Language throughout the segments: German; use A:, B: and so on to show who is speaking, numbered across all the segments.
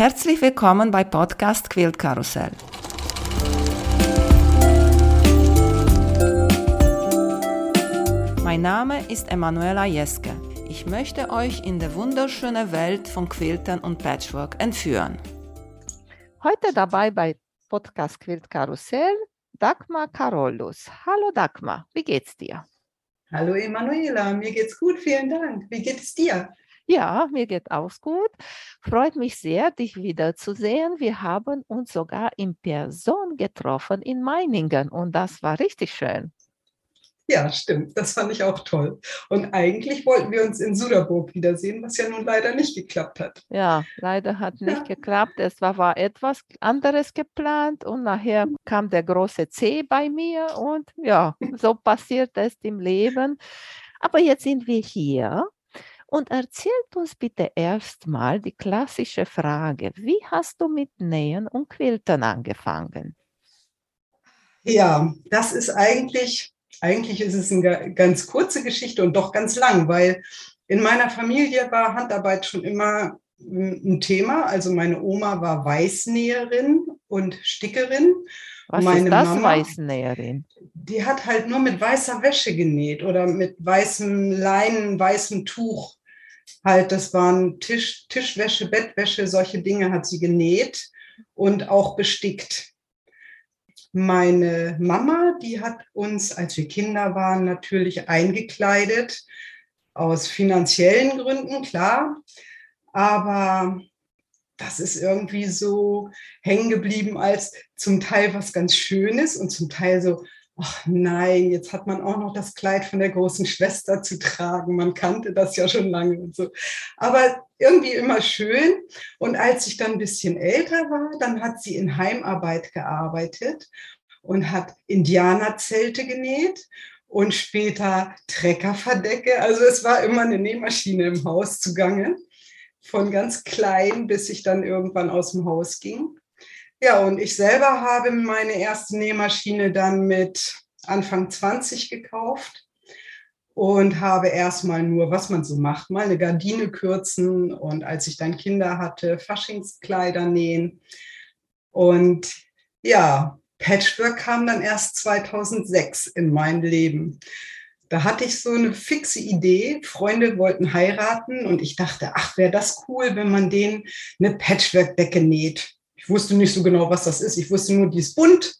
A: Herzlich willkommen bei Podcast Quilt Karussell. Mein Name ist Emanuela Jeske. Ich möchte euch in die wunderschöne Welt von Quiltern und Patchwork entführen.
B: Heute dabei bei Podcast Quilt Karussell Dagmar Carolus. Hallo Dagmar, wie geht's dir?
C: Hallo Emanuela, mir geht's gut, vielen Dank. Wie geht es dir?
B: Ja, mir geht auch gut. Freut mich sehr, dich wiederzusehen. Wir haben uns sogar in Person getroffen in Meiningen und das war richtig schön.
C: Ja, stimmt. Das fand ich auch toll. Und eigentlich wollten wir uns in Suderburg wiedersehen, was ja nun leider nicht geklappt hat.
B: Ja, leider hat nicht ja. geklappt. Es war, war etwas anderes geplant und nachher kam der große C bei mir und ja, so passiert es im Leben. Aber jetzt sind wir hier und erzählt uns bitte erstmal die klassische Frage, wie hast du mit Nähen und Quiltern angefangen?
C: Ja, das ist eigentlich, eigentlich ist es eine ganz kurze Geschichte und doch ganz lang, weil in meiner Familie war Handarbeit schon immer ein Thema. Also meine Oma war Weißnäherin und Stickerin.
B: Was meine ist das, Mama, Weißnäherin?
C: Die hat halt nur mit weißer Wäsche genäht oder mit weißem Leinen, weißem Tuch halt, das waren Tisch, Tischwäsche, Bettwäsche, solche Dinge hat sie genäht und auch bestickt. Meine Mama, die hat uns, als wir Kinder waren, natürlich eingekleidet, aus finanziellen Gründen, klar. Aber das ist irgendwie so hängen geblieben als zum Teil was ganz Schönes und zum Teil so, ach nein, jetzt hat man auch noch das Kleid von der großen Schwester zu tragen. Man kannte das ja schon lange und so. Aber irgendwie immer schön. Und als ich dann ein bisschen älter war, dann hat sie in Heimarbeit gearbeitet und hat Indianerzelte genäht und später Treckerverdecke. Also es war immer eine Nähmaschine im Haus zugange, von ganz klein, bis ich dann irgendwann aus dem Haus ging. Ja, und ich selber habe meine erste Nähmaschine dann mit Anfang 20 gekauft und habe erstmal nur, was man so macht, mal eine Gardine kürzen und als ich dann Kinder hatte, Faschingskleider nähen. Und ja, Patchwork kam dann erst 2006 in mein Leben. Da hatte ich so eine fixe Idee. Freunde wollten heiraten und ich dachte, ach, wäre das cool, wenn man denen eine Patchwork-Decke näht. Ich wusste nicht so genau, was das ist. Ich wusste nur, die ist bunt.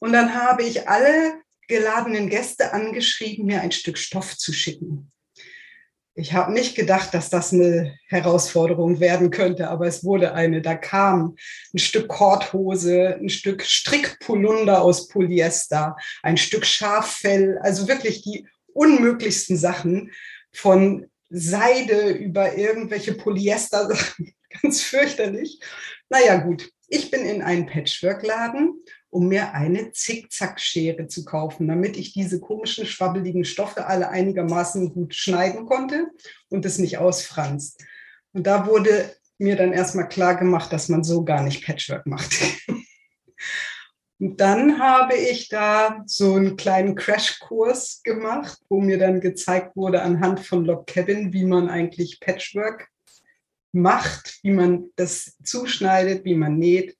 C: Und dann habe ich alle geladenen Gäste angeschrieben, mir ein Stück Stoff zu schicken. Ich habe nicht gedacht, dass das eine Herausforderung werden könnte, aber es wurde eine. Da kam ein Stück Korthose, ein Stück Strickpolunder aus Polyester, ein Stück Schaffell, also wirklich die unmöglichsten Sachen von Seide über irgendwelche Polyester, ganz fürchterlich. Naja, gut. Ich bin in einen Patchwork-Laden, um mir eine Zickzackschere zu kaufen, damit ich diese komischen, schwabbeligen Stoffe alle einigermaßen gut schneiden konnte und es nicht ausfranst. Und da wurde mir dann erstmal klar gemacht, dass man so gar nicht Patchwork macht. Und dann habe ich da so einen kleinen Crashkurs gemacht, wo mir dann gezeigt wurde anhand von Log Cabin, wie man eigentlich Patchwork macht, wie man das zuschneidet, wie man näht.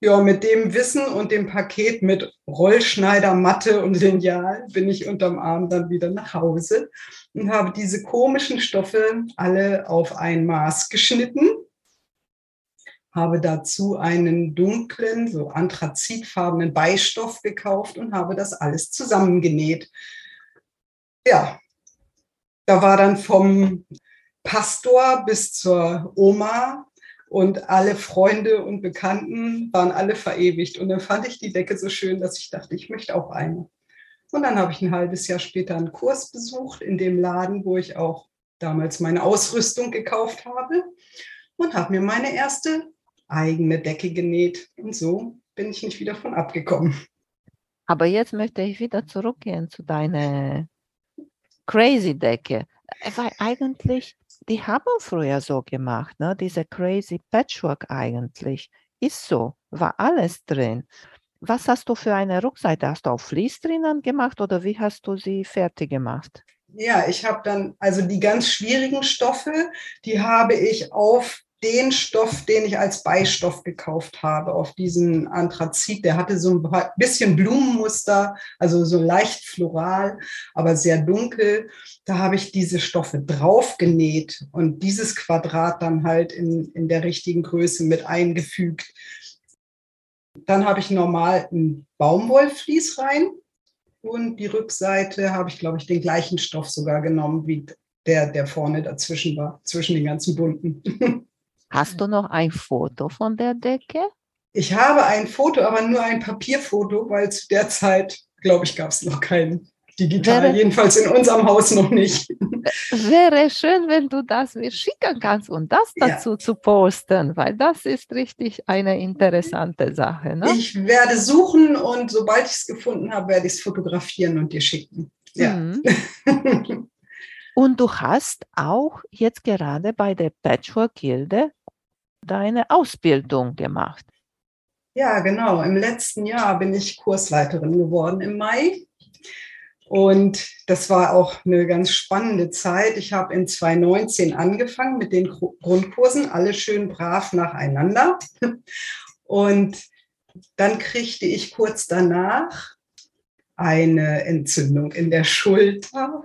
C: Ja, mit dem Wissen und dem Paket mit Rollschneider, Matte und Lineal bin ich unterm Arm dann wieder nach Hause und habe diese komischen Stoffe alle auf ein Maß geschnitten, habe dazu einen dunklen, so anthrazitfarbenen Beistoff gekauft und habe das alles zusammengenäht. Ja, da war dann vom Pastor bis zur Oma und alle Freunde und Bekannten waren alle verewigt. Und dann fand ich die Decke so schön, dass ich dachte, ich möchte auch eine. Und dann habe ich ein halbes Jahr später einen Kurs besucht in dem Laden, wo ich auch damals meine Ausrüstung gekauft habe und habe mir meine erste eigene Decke genäht. Und so bin ich nicht wieder von abgekommen.
B: Aber jetzt möchte ich wieder zurückgehen zu deiner Crazy Decke. Weil eigentlich die haben früher so gemacht, ne? diese crazy Patchwork eigentlich. Ist so, war alles drin. Was hast du für eine Rückseite? Hast du auf Vlies drinnen gemacht oder wie hast du sie fertig gemacht?
C: Ja, ich habe dann, also die ganz schwierigen Stoffe, die habe ich auf den Stoff, den ich als Beistoff gekauft habe, auf diesen Anthrazit. Der hatte so ein bisschen Blumenmuster, also so leicht floral, aber sehr dunkel. Da habe ich diese Stoffe drauf genäht und dieses Quadrat dann halt in, in der richtigen Größe mit eingefügt. Dann habe ich normal ein Baumwollflies rein und die Rückseite habe ich, glaube ich, den gleichen Stoff sogar genommen wie der, der vorne dazwischen war, zwischen den ganzen bunten.
B: Hast du noch ein Foto von der Decke?
C: Ich habe ein Foto, aber nur ein Papierfoto, weil zu der Zeit, glaube ich, gab es noch kein digital, wäre, jedenfalls in unserem Haus noch nicht.
B: Wäre schön, wenn du das mir schicken kannst und das dazu ja. zu posten, weil das ist richtig eine interessante Sache. Ne?
C: Ich werde suchen und sobald ich es gefunden habe, werde ich es fotografieren und dir schicken. Ja. Mhm.
B: Und du hast auch jetzt gerade bei der Patchwork-Gilde deine Ausbildung gemacht.
C: Ja, genau. Im letzten Jahr bin ich Kursleiterin geworden im Mai. Und das war auch eine ganz spannende Zeit. Ich habe in 2019 angefangen mit den Grundkursen, alle schön brav nacheinander. Und dann kriegte ich kurz danach eine Entzündung in der Schulter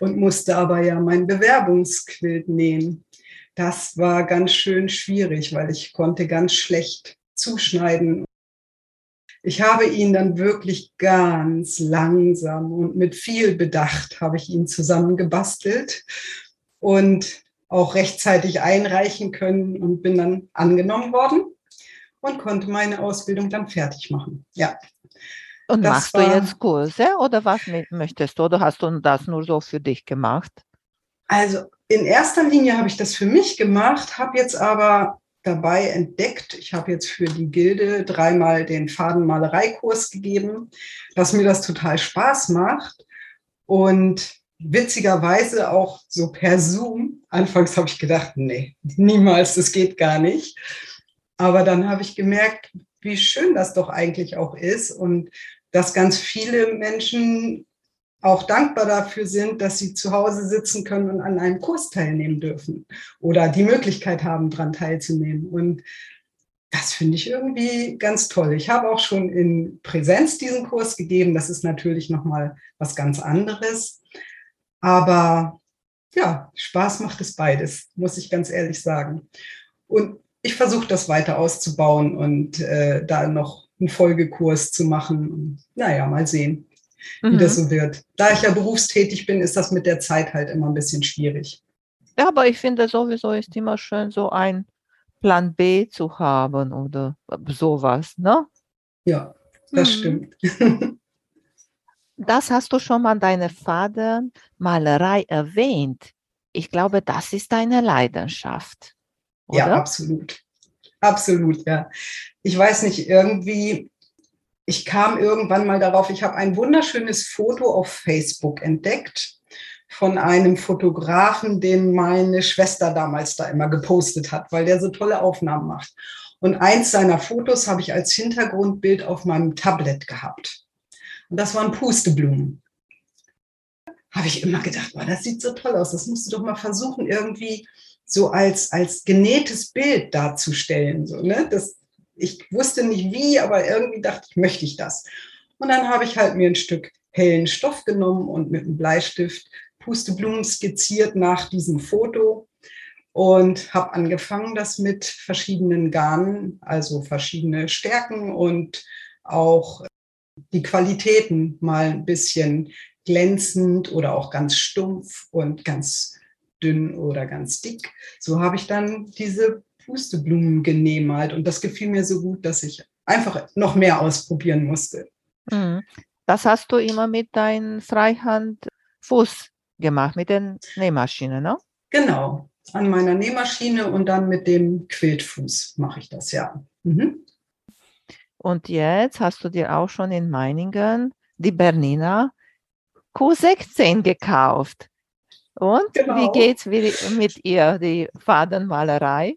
C: und musste aber ja mein Bewerbungsquilt nähen. Das war ganz schön schwierig, weil ich konnte ganz schlecht zuschneiden. Ich habe ihn dann wirklich ganz langsam und mit viel Bedacht habe ich ihn zusammengebastelt und auch rechtzeitig einreichen können und bin dann angenommen worden und konnte meine Ausbildung dann fertig machen. Ja,
B: und das machst du jetzt Kurse oder was möchtest du? Oder hast du das nur so für dich gemacht?
C: Also in erster Linie habe ich das für mich gemacht, habe jetzt aber dabei entdeckt, ich habe jetzt für die Gilde dreimal den Fadenmalereikurs gegeben, dass mir das total Spaß macht. Und witzigerweise auch so per Zoom. Anfangs habe ich gedacht, nee, niemals, das geht gar nicht. Aber dann habe ich gemerkt, wie schön das doch eigentlich auch ist und dass ganz viele Menschen auch dankbar dafür sind, dass sie zu Hause sitzen können und an einem Kurs teilnehmen dürfen oder die Möglichkeit haben, daran teilzunehmen. Und das finde ich irgendwie ganz toll. Ich habe auch schon in Präsenz diesen Kurs gegeben. Das ist natürlich nochmal was ganz anderes. Aber ja, Spaß macht es beides, muss ich ganz ehrlich sagen. Und ich versuche das weiter auszubauen und äh, da noch einen Folgekurs zu machen. Naja, mal sehen, wie mhm. das so wird. Da ich ja berufstätig bin, ist das mit der Zeit halt immer ein bisschen schwierig.
B: Ja, aber ich finde sowieso ist immer schön, so ein Plan B zu haben oder sowas, ne?
C: Ja, das mhm. stimmt.
B: das hast du schon mal deine Fadenmalerei erwähnt. Ich glaube, das ist deine Leidenschaft.
C: Oder? Ja, absolut. Absolut, ja. Ich weiß nicht, irgendwie, ich kam irgendwann mal darauf, ich habe ein wunderschönes Foto auf Facebook entdeckt von einem Fotografen, den meine Schwester damals da immer gepostet hat, weil der so tolle Aufnahmen macht. Und eins seiner Fotos habe ich als Hintergrundbild auf meinem Tablet gehabt. Und das waren Pusteblumen. Habe ich immer gedacht, boah, das sieht so toll aus. Das musst du doch mal versuchen, irgendwie so als, als genähtes Bild darzustellen. So, ne? das, ich wusste nicht wie, aber irgendwie dachte ich, möchte ich das. Und dann habe ich halt mir ein Stück hellen Stoff genommen und mit einem Bleistift Pusteblumen skizziert nach diesem Foto und habe angefangen, das mit verschiedenen Garnen, also verschiedene Stärken und auch die Qualitäten mal ein bisschen glänzend oder auch ganz stumpf und ganz dünn oder ganz dick. So habe ich dann diese Pusteblumen genähmalt und das gefiel mir so gut, dass ich einfach noch mehr ausprobieren musste.
B: Mhm. Das hast du immer mit deinem Freihandfuß gemacht, mit der Nähmaschine, ne?
C: Genau, an meiner Nähmaschine und dann mit dem Quiltfuß mache ich das, ja. Mhm.
B: Und jetzt hast du dir auch schon in Meiningen die Bernina Q16 gekauft. Und genau. wie geht es mit ihr, die Fadenmalerei?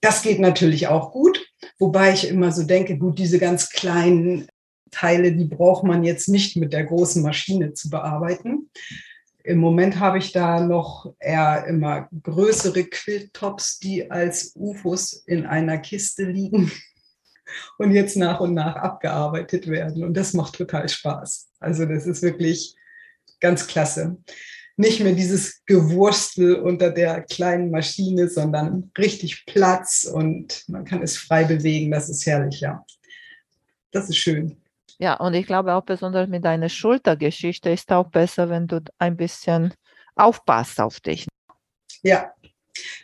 C: Das geht natürlich auch gut, wobei ich immer so denke, gut, diese ganz kleinen Teile, die braucht man jetzt nicht mit der großen Maschine zu bearbeiten. Im Moment habe ich da noch eher immer größere Quilltops, die als UFOs in einer Kiste liegen und jetzt nach und nach abgearbeitet werden. Und das macht total Spaß. Also das ist wirklich ganz klasse. Nicht mehr dieses Gewurstel unter der kleinen Maschine, sondern richtig Platz und man kann es frei bewegen. Das ist herrlich, ja. Das ist schön.
B: Ja, und ich glaube auch besonders mit deiner Schultergeschichte ist auch besser, wenn du ein bisschen aufpasst auf dich.
C: Ja,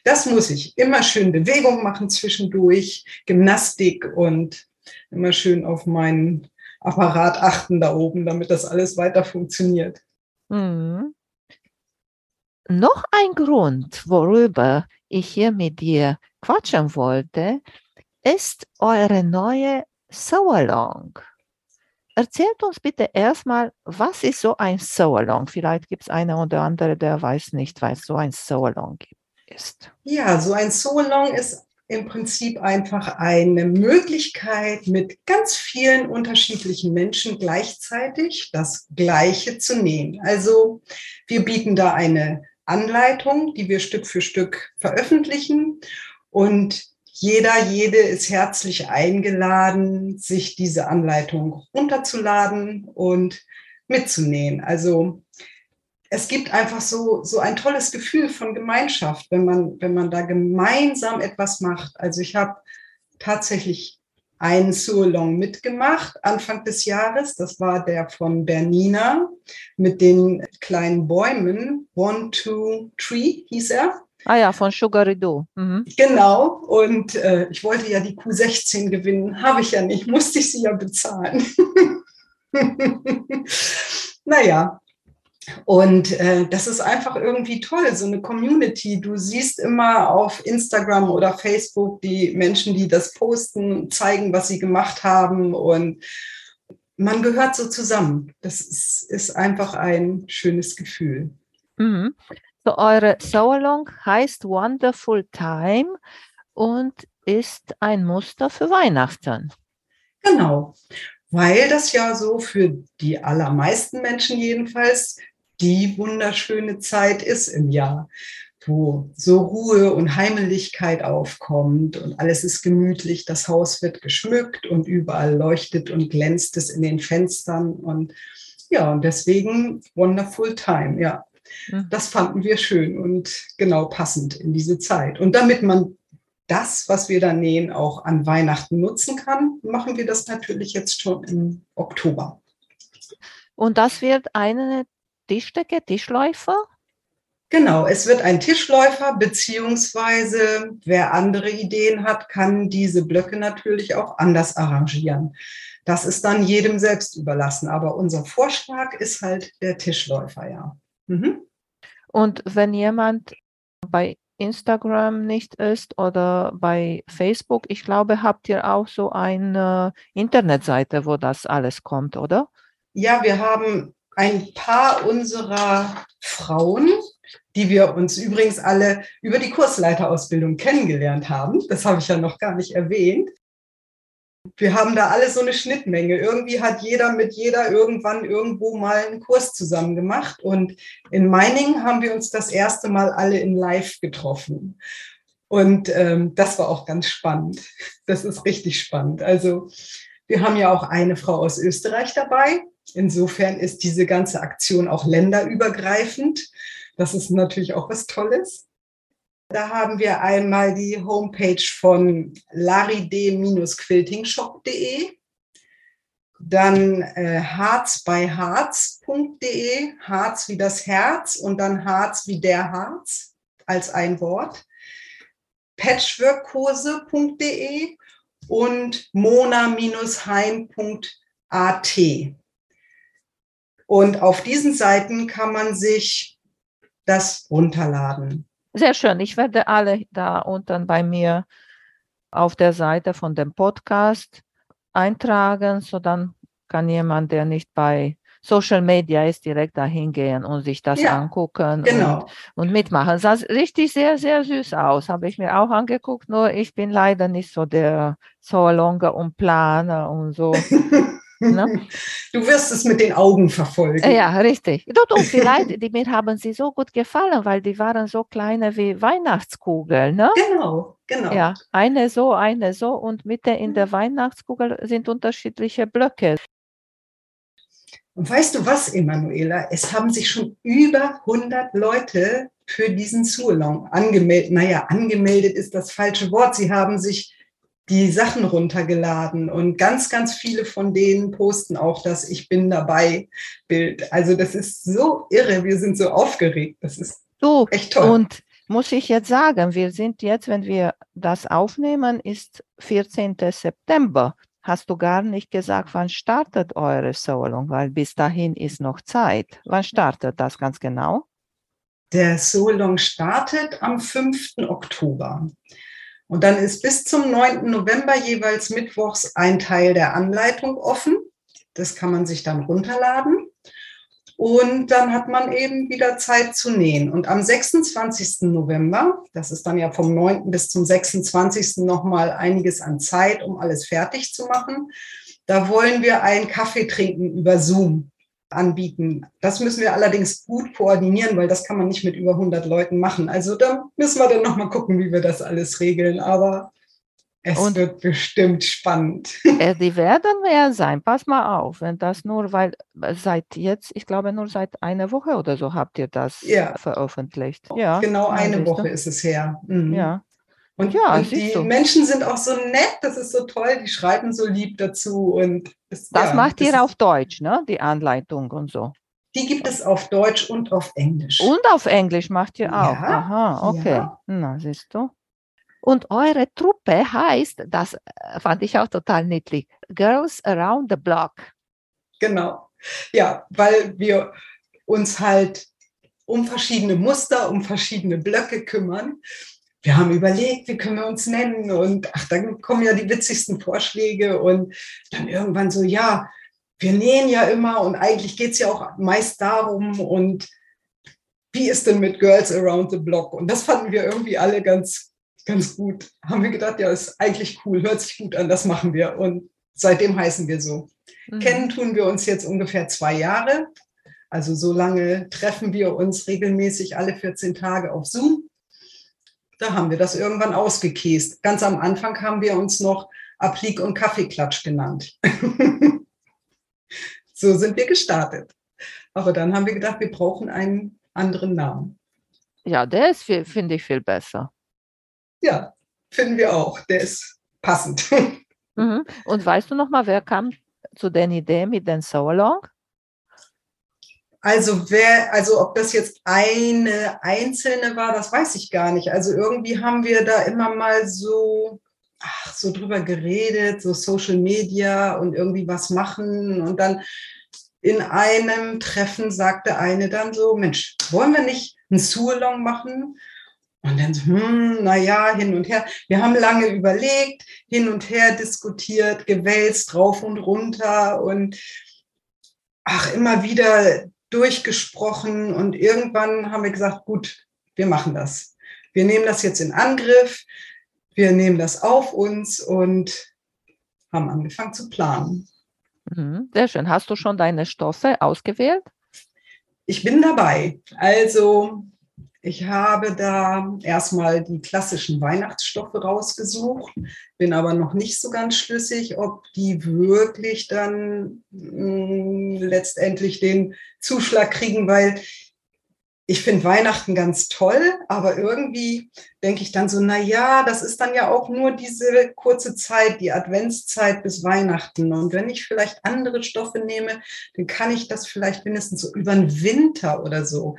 C: das muss ich. Immer schön Bewegung machen zwischendurch, Gymnastik und immer schön auf meinen Apparat achten da oben, damit das alles weiter funktioniert.
B: Mhm. Noch ein Grund, worüber ich hier mit dir quatschen wollte, ist eure neue Soalong. Erzählt uns bitte erstmal, was ist so ein Soalong? Vielleicht gibt es eine oder andere, der weiß nicht, was so ein Soalong ist.
C: Ja, so ein Soalong ist im Prinzip einfach eine Möglichkeit, mit ganz vielen unterschiedlichen Menschen gleichzeitig das Gleiche zu nähen. Also wir bieten da eine Anleitung, die wir Stück für Stück veröffentlichen und jeder, jede ist herzlich eingeladen, sich diese Anleitung runterzuladen und mitzunähen. Also es gibt einfach so, so ein tolles Gefühl von Gemeinschaft, wenn man, wenn man da gemeinsam etwas macht. Also ich habe tatsächlich einen Surlong mitgemacht Anfang des Jahres. Das war der von Bernina mit den kleinen Bäumen. One, two, three hieß er.
B: Ah ja, von Sugarido. Mhm.
C: Genau. Und äh, ich wollte ja die Q16 gewinnen. Habe ich ja nicht. Musste ich sie ja bezahlen. naja, und äh, das ist einfach irgendwie toll, so eine Community. Du siehst immer auf Instagram oder Facebook die Menschen, die das posten, zeigen, was sie gemacht haben. Und man gehört so zusammen. Das ist, ist einfach ein schönes Gefühl.
B: Mhm. So, eure Sauerlong heißt Wonderful Time und ist ein Muster für Weihnachten.
C: Genau, weil das ja so für die allermeisten Menschen jedenfalls die wunderschöne Zeit ist im Jahr, wo so Ruhe und Heimeligkeit aufkommt und alles ist gemütlich, das Haus wird geschmückt und überall leuchtet und glänzt es in den Fenstern und ja, und deswegen Wonderful Time, ja. Mhm. Das fanden wir schön und genau passend in diese Zeit. Und damit man das, was wir da nähen, auch an Weihnachten nutzen kann, machen wir das natürlich jetzt schon im Oktober.
B: Und das wird eine Tischdecke, Tischläufer?
C: Genau, es wird ein Tischläufer, beziehungsweise wer andere Ideen hat, kann diese Blöcke natürlich auch anders arrangieren. Das ist dann jedem selbst überlassen. Aber unser Vorschlag ist halt der Tischläufer, ja. Mhm.
B: Und wenn jemand bei Instagram nicht ist oder bei Facebook, ich glaube, habt ihr auch so eine Internetseite, wo das alles kommt, oder?
C: Ja, wir haben ein paar unserer Frauen, die wir uns übrigens alle über die Kursleiterausbildung kennengelernt haben. Das habe ich ja noch gar nicht erwähnt. Wir haben da alle so eine Schnittmenge. Irgendwie hat jeder mit jeder irgendwann irgendwo mal einen Kurs zusammen gemacht. Und in Meiningen haben wir uns das erste Mal alle in Live getroffen. Und ähm, das war auch ganz spannend. Das ist richtig spannend. Also wir haben ja auch eine Frau aus Österreich dabei, Insofern ist diese ganze Aktion auch länderübergreifend. Das ist natürlich auch was Tolles. Da haben wir einmal die Homepage von laride-quiltingshop.de, dann äh, harzbeiharz.de, Harz wie das Herz und dann Harz wie der Harz als ein Wort, patchworkkurse.de und mona-heim.at. Und auf diesen Seiten kann man sich das runterladen.
B: Sehr schön. Ich werde alle da unten bei mir auf der Seite von dem Podcast eintragen, so dann kann jemand, der nicht bei Social Media ist, direkt dahin gehen und sich das ja, angucken genau. und, und mitmachen. Das sah richtig sehr, sehr süß aus. Habe ich mir auch angeguckt, nur ich bin leider nicht so der Zoologe und Planer und so. Ne?
C: Du wirst es mit den Augen verfolgen.
B: Ja, richtig. Du, du, vielleicht, die, mir haben sie so gut gefallen, weil die waren so kleine wie Weihnachtskugeln. Ne?
C: Genau, genau.
B: Ja, eine so, eine so und Mitte in der Weihnachtskugel sind unterschiedliche Blöcke.
C: Und weißt du was, Emanuela? Es haben sich schon über 100 Leute für diesen Surlong angemeldet. Naja, angemeldet ist das falsche Wort. Sie haben sich die Sachen runtergeladen und ganz, ganz viele von denen posten auch das Ich bin dabei Bild. Also das ist so irre. Wir sind so aufgeregt. Das ist
B: Du,
C: echt toll.
B: und muss ich jetzt sagen, wir sind jetzt, wenn wir das aufnehmen, ist 14. September. Hast du gar nicht gesagt, wann startet eure Solung, weil bis dahin ist noch Zeit. Wann startet das ganz genau?
C: Der Solong startet am 5. Oktober. Und dann ist bis zum 9. November jeweils mittwochs ein Teil der Anleitung offen. Das kann man sich dann runterladen. Und dann hat man eben wieder Zeit zu nähen. Und am 26. November, das ist dann ja vom 9. bis zum 26. nochmal einiges an Zeit, um alles fertig zu machen. Da wollen wir einen Kaffee trinken über Zoom anbieten. Das müssen wir allerdings gut koordinieren, weil das kann man nicht mit über 100 Leuten machen. Also da müssen wir dann nochmal gucken, wie wir das alles regeln. Aber es
B: Und-
C: wird bestimmt spannend.
B: Äh, die werden mehr sein. Pass mal auf, wenn das nur, weil seit jetzt, ich glaube nur seit einer Woche oder so habt ihr das
C: Ja.
B: veröffentlicht. Ja,
C: genau eine. Woche ist es her. Mhm.
B: Ja,
C: Und,
B: Ja,
C: und die. Menschen sind auch so nett, das ist so toll, die schreiben so lieb dazu. Und es,
B: das
C: ja,
B: macht
C: das
B: ihr auf Deutsch, ne? Die Anleitung und so.
C: Die gibt es auf Deutsch und auf Englisch.
B: Und auf Englisch macht ihr auch.
C: Ja,
B: Aha, okay.
C: ja.
B: Na, siehst du. Und eure Truppe heißt, das äh, fand ich auch total niedlich, Girls Around the Block.
C: Genau. Ja, weil wir uns halt um verschiedene Muster, um verschiedene Blöcke kümmern. Wir haben überlegt, wie können wir uns nennen und ach, dann kommen ja die witzigsten Vorschläge und dann irgendwann so, ja, wir nähen ja immer und eigentlich geht es ja auch meist darum und wie ist denn mit Girls Around the Block? Und das fanden wir irgendwie alle ganz, ganz gut. Haben wir gedacht, ja, ist eigentlich cool, hört sich gut an, das machen wir. Und seitdem heißen wir so.
B: Mhm.
C: Kennen tun wir uns jetzt ungefähr zwei Jahre. Also so lange treffen wir uns regelmäßig alle 14 Tage auf Zoom. Da haben wir das irgendwann ausgekäst. Ganz am Anfang haben wir uns noch Applique und Kaffeeklatsch genannt. so sind wir gestartet. Aber dann haben wir gedacht, wir brauchen einen anderen Namen.
B: Ja, der ist, finde ich, viel besser.
C: Ja, finden wir auch. Der ist passend.
B: Mhm. Und weißt du noch mal, wer kam zu der Idee mit den So-Along?
C: Also wer, also ob das jetzt eine einzelne war, das weiß ich gar nicht. Also irgendwie haben wir da immer mal so, ach, so drüber geredet, so Social Media und irgendwie was machen. Und dann in einem Treffen sagte eine dann so, Mensch, wollen wir nicht einen Surlong machen? Und dann so, hm, naja, hin und her. Wir haben lange überlegt, hin und her diskutiert, gewälzt, rauf und runter und ach, immer wieder durchgesprochen und irgendwann haben wir gesagt, gut, wir machen das. Wir nehmen das jetzt in Angriff, wir nehmen das auf uns und haben angefangen zu planen.
B: Mhm. Sehr schön. Hast du schon deine Stoffe ausgewählt?
C: Ich bin dabei. Also ich habe da erstmal die klassischen Weihnachtsstoffe rausgesucht, bin aber noch nicht so ganz schlüssig, ob die wirklich dann mh, letztendlich den Zuschlag kriegen, weil ich finde Weihnachten ganz toll, aber irgendwie denke ich dann so, na ja, das ist dann ja auch nur diese kurze Zeit, die Adventszeit bis Weihnachten. Und wenn ich vielleicht andere Stoffe nehme, dann kann ich das vielleicht mindestens so über den Winter oder so.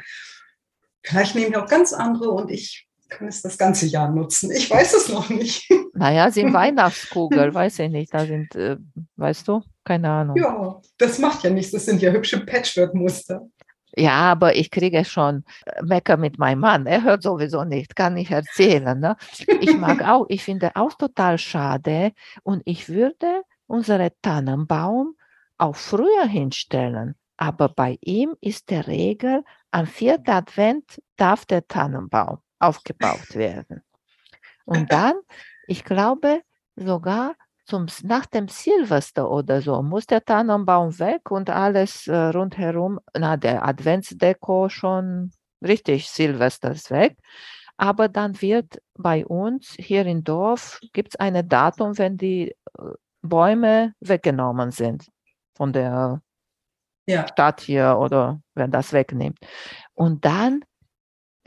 C: Vielleicht nehme ich auch ganz andere und ich kann es das ganze Jahr nutzen. Ich weiß es noch nicht.
B: Naja, sind Weihnachtskugel, weiß ich nicht. Da sind, äh, weißt du, keine Ahnung.
C: Ja, das macht ja nichts. Das sind ja hübsche Patchwork-Muster.
B: Ja, aber ich kriege schon äh, Mecker mit meinem Mann. Er hört sowieso nicht, kann ich erzählen. Ne? Ich mag auch, ich finde auch total schade und ich würde unseren Tannenbaum auch früher hinstellen. Aber bei ihm ist der Regel, am vierten Advent darf der Tannenbaum aufgebaut werden. Und dann, ich glaube sogar zum, nach dem Silvester oder so muss der Tannenbaum weg und alles äh, rundherum, na, der Adventsdeko schon richtig, Silvester ist weg. Aber dann wird bei uns hier im Dorf, gibt es ein Datum, wenn die äh, Bäume weggenommen sind von der ja. Stadt hier oder wenn das wegnimmt. Und dann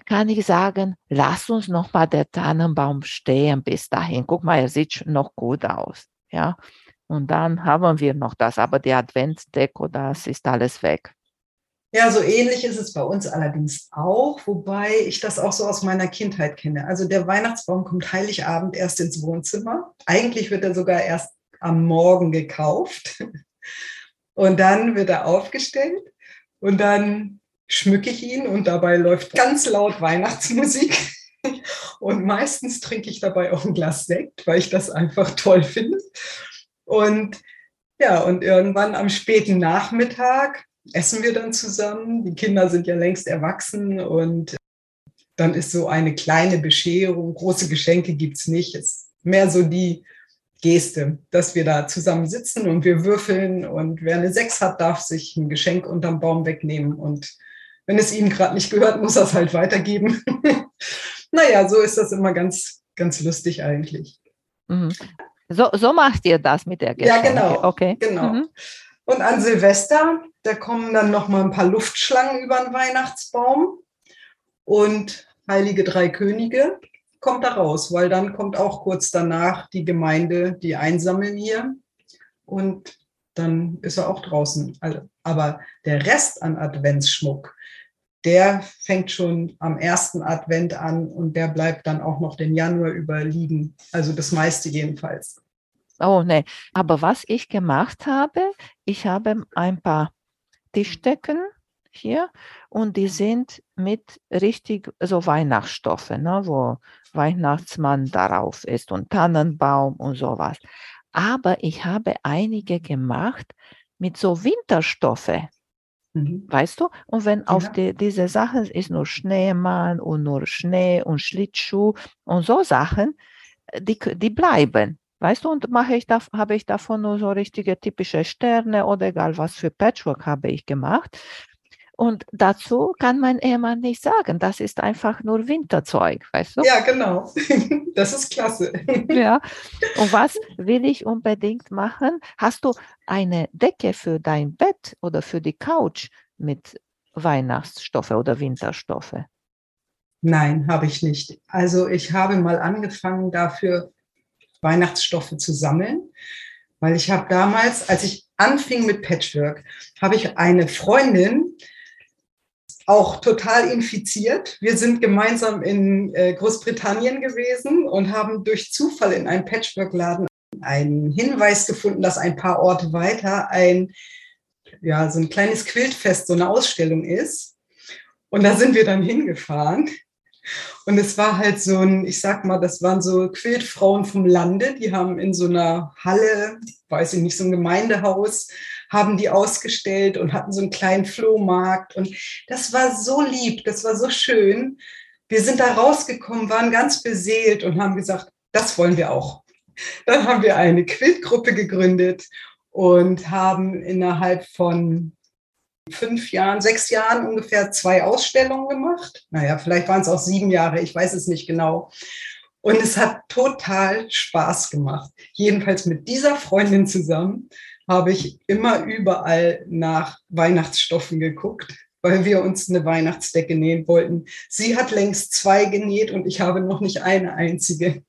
B: kann ich sagen, lass uns noch mal der Tannenbaum stehen bis dahin. Guck mal, er sieht noch gut aus. Ja. Und dann haben wir noch das, aber die Adventsdeko, das ist alles weg.
C: Ja, so ähnlich ist es bei uns allerdings auch, wobei ich das auch so aus meiner Kindheit kenne. Also der Weihnachtsbaum kommt Heiligabend erst ins Wohnzimmer. Eigentlich wird er sogar erst am Morgen gekauft. Und dann wird er aufgestellt und dann schmücke ich ihn und dabei läuft ganz laut Weihnachtsmusik. Und meistens trinke ich dabei auch ein Glas Sekt, weil ich das einfach toll finde. Und ja, und irgendwann am späten Nachmittag essen wir dann zusammen. Die Kinder sind ja längst erwachsen und dann ist so eine kleine Bescherung. Große Geschenke gibt es nicht. Es ist mehr so die Geste, dass wir da zusammen sitzen und wir würfeln und wer eine Sechs hat, darf sich ein Geschenk unterm Baum wegnehmen und wenn es ihm gerade nicht gehört, muss er es halt weitergeben. naja, so ist das immer ganz, ganz lustig eigentlich.
B: Mhm. So, so macht ihr das mit der Geschenke?
C: Ja, genau. Okay. genau. Mhm. Und an Silvester, da kommen dann noch mal ein paar Luftschlangen über den Weihnachtsbaum und Heilige Drei Könige kommt da raus, weil dann kommt auch kurz danach die Gemeinde, die einsammeln hier und dann ist er auch draußen. Aber der Rest an Adventsschmuck, der fängt schon am ersten Advent an und der bleibt dann auch noch den Januar über liegen. Also das meiste jedenfalls.
B: Oh nee, aber was ich gemacht habe, ich habe ein paar Tischdecken hier und die sind mit richtig so Weihnachtsstoffe, ne, wo Weihnachtsmann darauf ist und Tannenbaum und sowas. Aber ich habe einige gemacht mit so Winterstoffe. Mhm. Weißt du? Und wenn ja. auf die, diese Sachen ist nur Schneemann und nur Schnee und Schlittschuh und so Sachen, die, die bleiben. Weißt du, und mache ich da, habe ich davon nur so richtige typische Sterne oder egal was für Patchwork habe ich gemacht. Und dazu kann mein Ehemann nicht sagen, das ist einfach nur Winterzeug, weißt du?
C: Ja, genau. Das ist klasse.
B: Ja. Und was will ich unbedingt machen? Hast du eine Decke für dein Bett oder für die Couch mit Weihnachtsstoffe oder Winterstoffe?
C: Nein, habe ich nicht. Also ich habe mal angefangen dafür Weihnachtsstoffe zu sammeln, weil ich habe damals, als ich anfing mit Patchwork, habe ich eine Freundin, auch total infiziert. Wir sind gemeinsam in äh, Großbritannien gewesen und haben durch Zufall in einem Patchwork-Laden einen Hinweis gefunden, dass ein paar Orte weiter ein, ja, so ein kleines Quiltfest, so eine Ausstellung ist. Und da sind wir dann hingefahren. Und es war halt so ein, ich sag mal, das waren so Quiltfrauen vom Lande, die haben in so einer Halle, weiß ich nicht, so ein Gemeindehaus, haben die ausgestellt und hatten so einen kleinen Flohmarkt. Und das war so lieb, das war so schön. Wir sind da rausgekommen, waren ganz beseelt und haben gesagt, das wollen wir auch. Dann haben wir eine Quiltgruppe gegründet und haben innerhalb von fünf Jahren, sechs Jahren ungefähr zwei Ausstellungen gemacht. Naja, vielleicht waren es auch sieben Jahre, ich weiß es nicht genau. Und es hat total Spaß gemacht. Jedenfalls mit dieser Freundin zusammen habe ich immer überall nach Weihnachtsstoffen geguckt, weil wir uns eine Weihnachtsdecke nähen wollten. Sie hat längst zwei genäht und ich habe noch nicht eine einzige.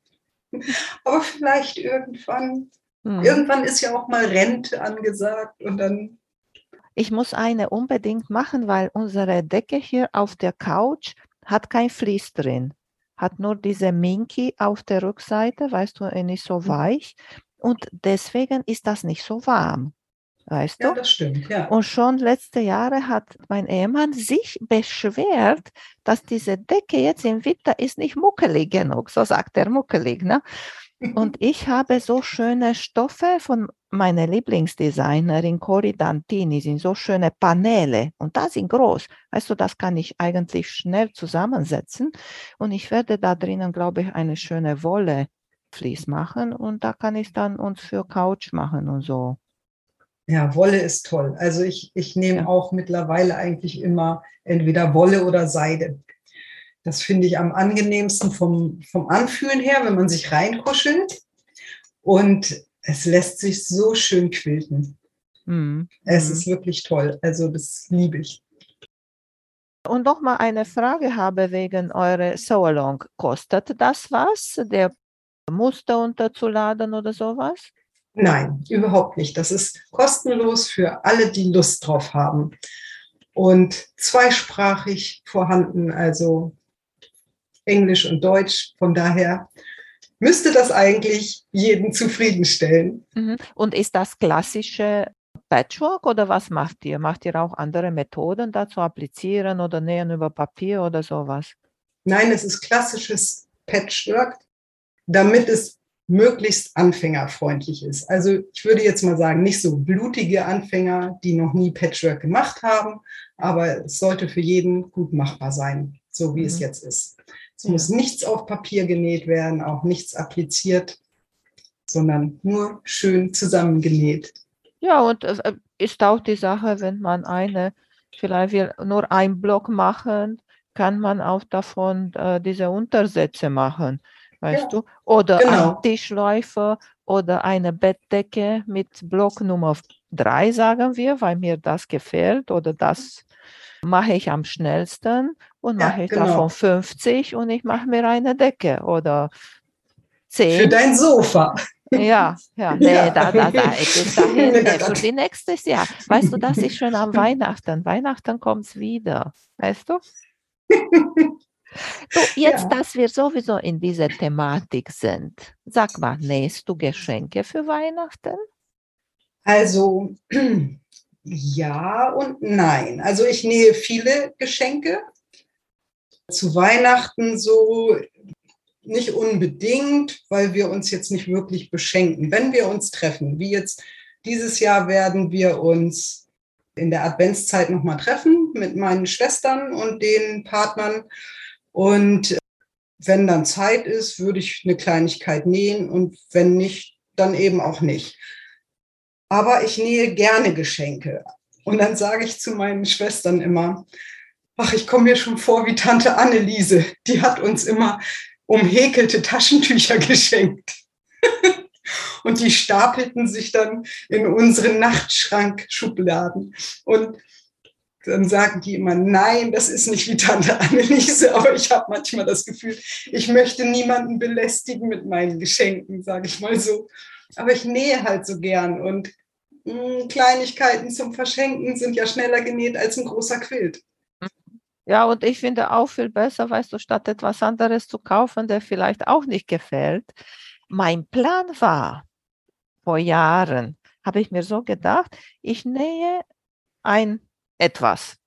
C: Aber vielleicht irgendwann, hm. irgendwann ist ja auch mal Rente angesagt und dann.
B: Ich muss eine unbedingt machen, weil unsere Decke hier auf der Couch hat kein Vlies drin. Hat nur diese Minky auf der Rückseite, weißt du, nicht so weich. Und deswegen ist das nicht so warm. Weißt
C: ja,
B: du?
C: das stimmt, ja.
B: Und schon letzte Jahre hat mein Ehemann sich beschwert, dass diese Decke jetzt im Winter ist nicht muckelig genug. So sagt er muckelig. Ne? Und ich habe so schöne Stoffe von meiner Lieblingsdesignerin Cori Dantini, sind so schöne Paneele und da sind groß. Weißt du, das kann ich eigentlich schnell zusammensetzen und ich werde da drinnen, glaube ich, eine schöne Wolle Vlies machen und da kann ich dann uns für Couch machen und so.
C: Ja, Wolle ist toll. Also ich, ich nehme
B: Ja.
C: auch mittlerweile eigentlich immer entweder Wolle oder Seide. Das finde ich am angenehmsten vom, vom Anfühlen her, wenn man sich reinkuschelt. Und es lässt sich so schön quilten.
B: Mhm.
C: Es
B: Mhm.
C: ist wirklich toll. Also das liebe ich.
B: Und noch mal eine Frage habe wegen eurer Sew-Along. Kostet das was, der Muster unterzuladen oder sowas?
C: Nein, überhaupt nicht. Das ist kostenlos für alle, die Lust drauf haben. Und zweisprachig vorhanden, also Englisch und Deutsch. Von daher müsste das eigentlich jeden zufriedenstellen.
B: Mhm. Und ist das klassische Patchwork oder was macht ihr? Macht ihr auch andere Methoden dazu applizieren oder nähen über Papier oder sowas?
C: Nein, es ist klassisches Patchwork, damit es möglichst anfängerfreundlich ist. Also ich würde jetzt mal sagen, nicht so blutige Anfänger, die noch nie Patchwork gemacht haben, aber es sollte für jeden gut machbar sein, so wie es
B: Mhm.
C: jetzt ist. Es
B: Ja.
C: muss nichts auf Papier genäht werden, auch nichts appliziert, sondern nur schön zusammengenäht.
B: Ja, und es äh, ist auch die Sache, wenn man eine, vielleicht nur ein Block machen, kann man auch davon äh, diese Untersätze machen, weißt
C: Ja,
B: du? Oder
C: genau.
B: ein Tischläufer oder eine Bettdecke mit Block Nummer drei, sagen wir, weil mir das gefällt oder das mache ich am schnellsten und
C: Ja,
B: mache ich
C: genau.
B: davon 50 und ich mache mir eine Decke oder
C: Für
B: 10.
C: dein Sofa.
B: Ja, ja, nee,
C: Ja.
B: da, da, da, bis dahin,
C: Nee,
B: für die nächstes Jahr. Weißt du, das ist schon am Weihnachten. Weihnachten kommt es wieder, weißt du? Du, jetzt,
C: Ja.
B: dass wir sowieso in dieser Thematik sind, sag mal, nähst du Geschenke für Weihnachten?
C: Also ja und nein. Also ich nähe viele Geschenke. Zu Weihnachten so nicht unbedingt, weil wir uns jetzt nicht wirklich beschenken. Wenn wir uns treffen, wie jetzt dieses Jahr werden wir uns in der Adventszeit nochmal treffen mit meinen Schwestern und den Partnern. Und wenn dann Zeit ist, würde ich eine Kleinigkeit nähen und wenn nicht, dann eben auch nicht. Aber ich nähe gerne Geschenke. Und dann sage ich zu meinen Schwestern immer, ach, ich komme mir schon vor wie Tante Anneliese. Die hat uns immer umhäkelte Taschentücher geschenkt. Und die stapelten sich dann in unseren Nachtschrankschubladen. Und dann sagen die immer, nein, das ist nicht wie Tante Anneliese, aber ich habe manchmal das Gefühl, ich möchte niemanden belästigen mit meinen Geschenken, sage ich mal so. Aber ich nähe halt so gern und mh, Kleinigkeiten zum Verschenken sind ja schneller genäht als ein großer Quilt.
B: Ja, und ich finde auch viel besser, weißt du, statt etwas anderes zu kaufen, der vielleicht auch nicht gefällt. Mein Plan war, vor Jahren, habe ich mir so gedacht, ich nähe ein etwas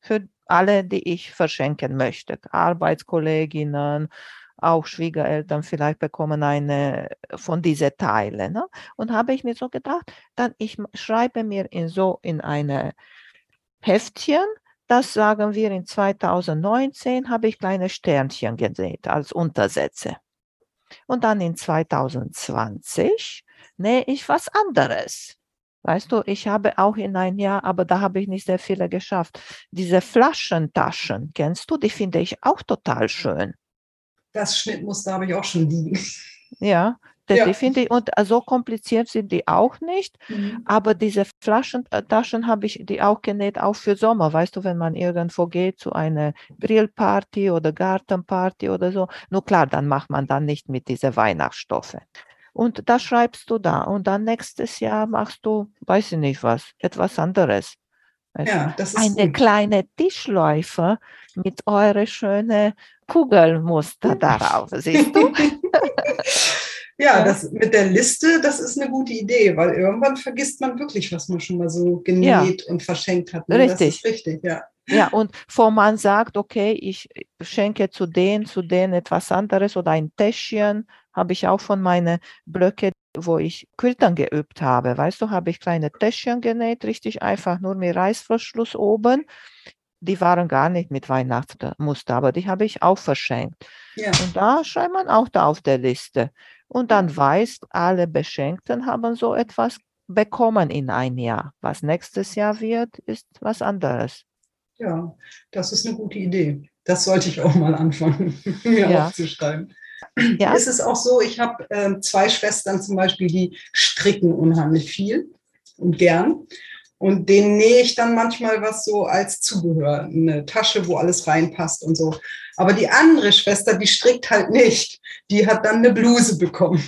B: für alle, die ich verschenken möchte. Arbeitskolleginnen, auch Schwiegereltern vielleicht bekommen eine von diesen Teilen. Ne? Und habe ich mir so gedacht, dann ich schreibe mir in so in eine Heftchen, das sagen wir in 2019 habe ich kleine Sternchen genäht als Untersätze. Und dann in 2020 nähe ich was anderes. Weißt du, ich habe auch in ein Jahr, aber da habe ich nicht sehr viele geschafft. Diese Flaschentaschen, kennst du? Die finde ich auch total schön.
C: Das Schnittmuster habe ich auch schon liegen.
B: Ja, die,
C: Ja.
B: die finde ich, und äh, so kompliziert sind die auch nicht. Aber diese Flaschentaschen habe ich die auch genäht, auch für Sommer. Weißt du, wenn man irgendwo geht zu einer Grillparty oder Gartenparty oder so. Nur klar, dann macht man dann nicht mit diese Weihnachtsstoffe. Und das schreibst du da. Und dann nächstes Jahr machst du, weiß ich nicht was, etwas anderes.
C: Ja, das ist
B: Eine
C: gut.
B: kleine Tischläufer mit eure schöne Kugelmuster darauf. Siehst du?
C: Ja,
B: Ja.
C: das mit der Liste, das ist eine gute Idee, weil irgendwann vergisst man wirklich, was man schon mal so genäht und verschenkt hat. ne? Das
B: Richtig.
C: ist richtig, ja.
B: Ja, und wo man sagt, okay, ich schenke zu denen, zu denen etwas anderes oder ein Täschchen, habe ich auch von meinen Blöcke, wo ich Quiltern geübt habe. Weißt du, habe ich kleine Täschchen genäht, richtig einfach, nur mit Reißverschluss oben. Die waren gar nicht mit Weihnachtsmuster, aber die habe ich auch verschenkt.
C: ja.
B: Und da schreibt man auch da auf der Liste. Und dann weißt, alle Beschenkten haben so etwas bekommen in ein Jahr. Was nächstes Jahr wird, ist was anderes.
C: Ja, das ist eine gute Idee. Das sollte ich auch mal anfangen, mir ja. aufzuschreiben. Ja. Es ist auch so, ich habe äh, zwei Schwestern zum Beispiel, die stricken unheimlich viel und gern. Und denen nähe ich dann manchmal was so als Zubehör, eine Tasche, wo alles reinpasst und so. Aber die andere Schwester, die strickt halt nicht. Die hat dann eine Bluse bekommen.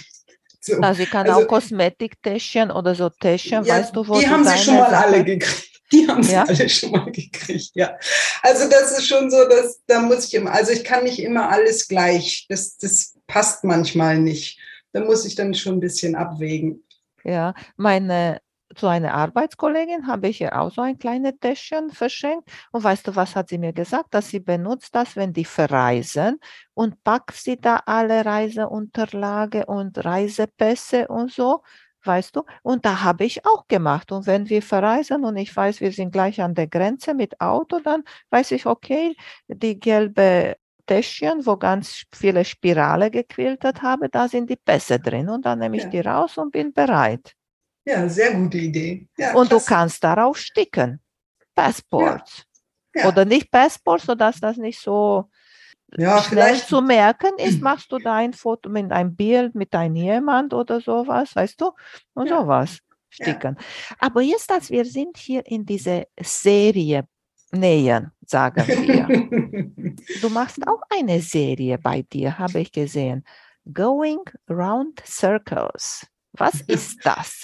B: So. Also sie kann also, auch Kosmetiktäschchen oder so Täschchen, ja, weißt du,
C: wo Die haben sie schon mal Sache alle gekriegt. Die haben sie ja? alle schon mal gekriegt, ja. Also das ist schon so, dass da muss ich immer, also ich kann nicht immer alles gleich. Das, das passt manchmal nicht. Da muss ich dann schon ein bisschen abwägen.
B: Ja, meine zu einer Arbeitskollegin habe ich ihr auch so ein kleines Täschchen verschenkt. Und weißt du, was hat sie mir gesagt? Dass sie benutzt das, wenn die verreisen und packt sie da alle Reiseunterlage und Reisepässe und so weißt du? Und da habe ich auch gemacht. Und wenn wir verreisen und ich weiß, wir sind gleich an der Grenze mit Auto, dann weiß ich, okay, die gelbe Täschchen, wo ganz viele Spirale gequiltet habe, da sind die Pässe drin. Und dann nehme ich ja. die raus und bin bereit.
C: Ja, sehr gute Idee. Ja,
B: und klasse. du kannst darauf sticken. Passport. Ja. Oder nicht Passport, sodass das nicht so ja, schnell zu merken ist, machst du da ein Foto mit einem Bild mit deinem jemand oder sowas, weißt du? Und ja. sowas sticken. Ja. Aber jetzt, dass wir sind hier in diese Serie nähen, sagen wir. du machst auch eine Serie bei dir, habe ich gesehen. Going Round Circles. Was ist das?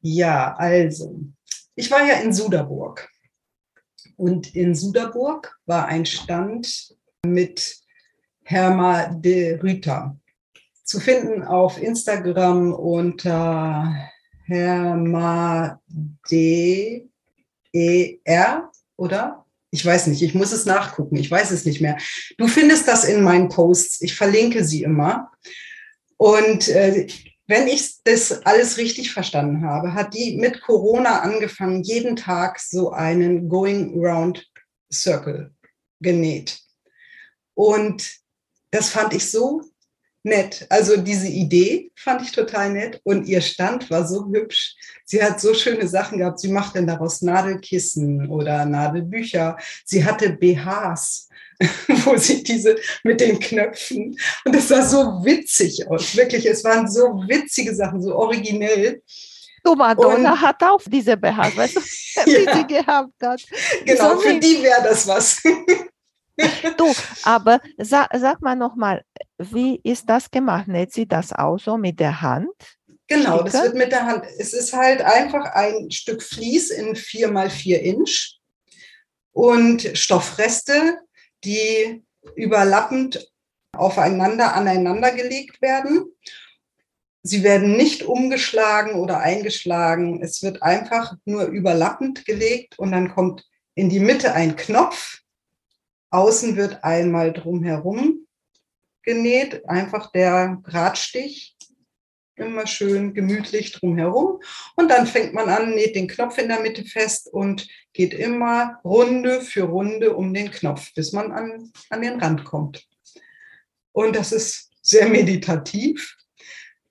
C: Ja, also, ich war ja in Suderburg. Und in Suderburg war ein Stand mit Herma de Rüter. Zu finden auf Instagram unter Herma de er, oder? Ich weiß nicht, ich muss es nachgucken, ich weiß es nicht mehr. Du findest das in meinen Posts, ich verlinke sie immer. Und äh, wenn ich das alles richtig verstanden habe, hat die mit Corona angefangen, jeden Tag so einen Going Round Circle genäht. Und das fand ich so nett. Also diese Idee fand ich total nett und ihr Stand war so hübsch. Sie hat so schöne Sachen gehabt. Sie macht dann daraus Nadelkissen oder Nadelbücher. Sie hatte BHs, wo sie diese mit den Knöpfen und es sah so witzig aus. Wirklich, es waren so witzige Sachen, so originell.
B: Du, Madonna und, hat auch diese BHs, weißt du, die ja, sie gehabt hat.
C: Genau, so für die wäre das was.
B: Du, aber sag, sag mal nochmal, wie ist das gemacht? Näht sie das auch so mit der Hand?
C: Genau, Sticke? das wird mit der Hand. Es ist halt einfach ein Stück Vlies in 4 mal 4 Inch und Stoffreste, die überlappend aufeinander, aneinander gelegt werden. Sie werden nicht umgeschlagen oder eingeschlagen. Es wird einfach nur überlappend gelegt und dann kommt in die Mitte ein Knopf Außen wird einmal drumherum genäht, einfach der Gradstich, immer schön gemütlich drumherum. Und dann fängt man an, näht den Knopf in der Mitte fest und geht immer Runde für Runde um den Knopf, bis man an, an den Rand kommt. Und das ist sehr meditativ.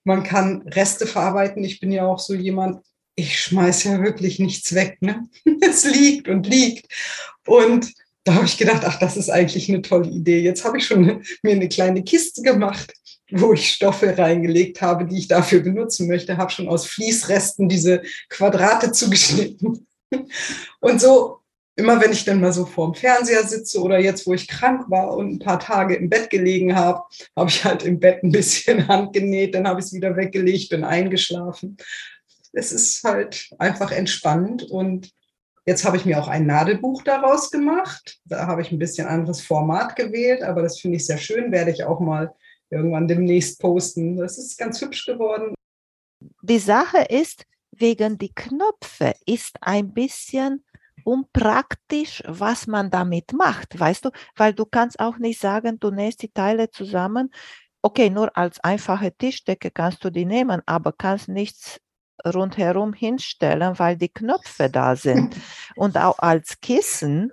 C: Man kann Reste verarbeiten. Ich bin ja auch so jemand, ich schmeiße ja wirklich nichts weg. Ne? Es liegt und liegt. Und da habe ich gedacht, ach, das ist eigentlich eine tolle Idee. Jetzt habe ich schon mir eine kleine Kiste gemacht, wo ich Stoffe reingelegt habe, die ich dafür benutzen möchte. Habe schon aus Fließresten diese Quadrate zugeschnitten. Und so, immer wenn ich dann mal so vorm Fernseher sitze oder jetzt, wo ich krank war und ein paar Tage im Bett gelegen habe, habe ich halt im Bett ein bisschen handgenäht, dann habe ich es wieder weggelegt, bin eingeschlafen. Es ist halt einfach entspannend und Jetzt habe ich mir auch ein Nadelbuch daraus gemacht. Da habe ich ein bisschen anderes Format gewählt, aber das finde ich sehr schön. Werde ich auch mal irgendwann demnächst posten. Das ist ganz hübsch geworden.
B: Die Sache ist, wegen die Knöpfe ist ein bisschen unpraktisch, was man damit macht, weißt du, weil du kannst auch nicht sagen, du nähst die Teile zusammen. Okay, nur als einfache Tischdecke kannst du die nehmen, aber kannst nichts rundherum hinstellen, weil die Knöpfe da sind. Und auch als Kissen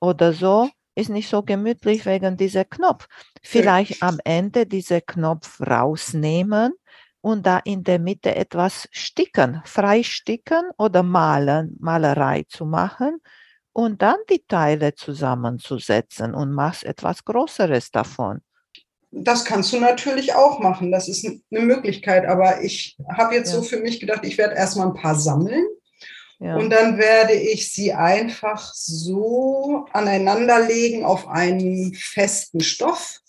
B: oder so ist nicht so gemütlich wegen dieser Knopf. Vielleicht am Ende diese Knopf rausnehmen und da in der Mitte etwas sticken, frei sticken oder malen, Malerei zu machen und dann die Teile zusammenzusetzen und machst etwas Größeres davon.
C: Das kannst du natürlich auch machen. Das ist eine Möglichkeit. Aber ich habe jetzt ja. so für mich gedacht, ich werde erstmal ein paar sammeln. Ja. Und dann werde ich sie einfach so aneinanderlegen auf einen festen Stoff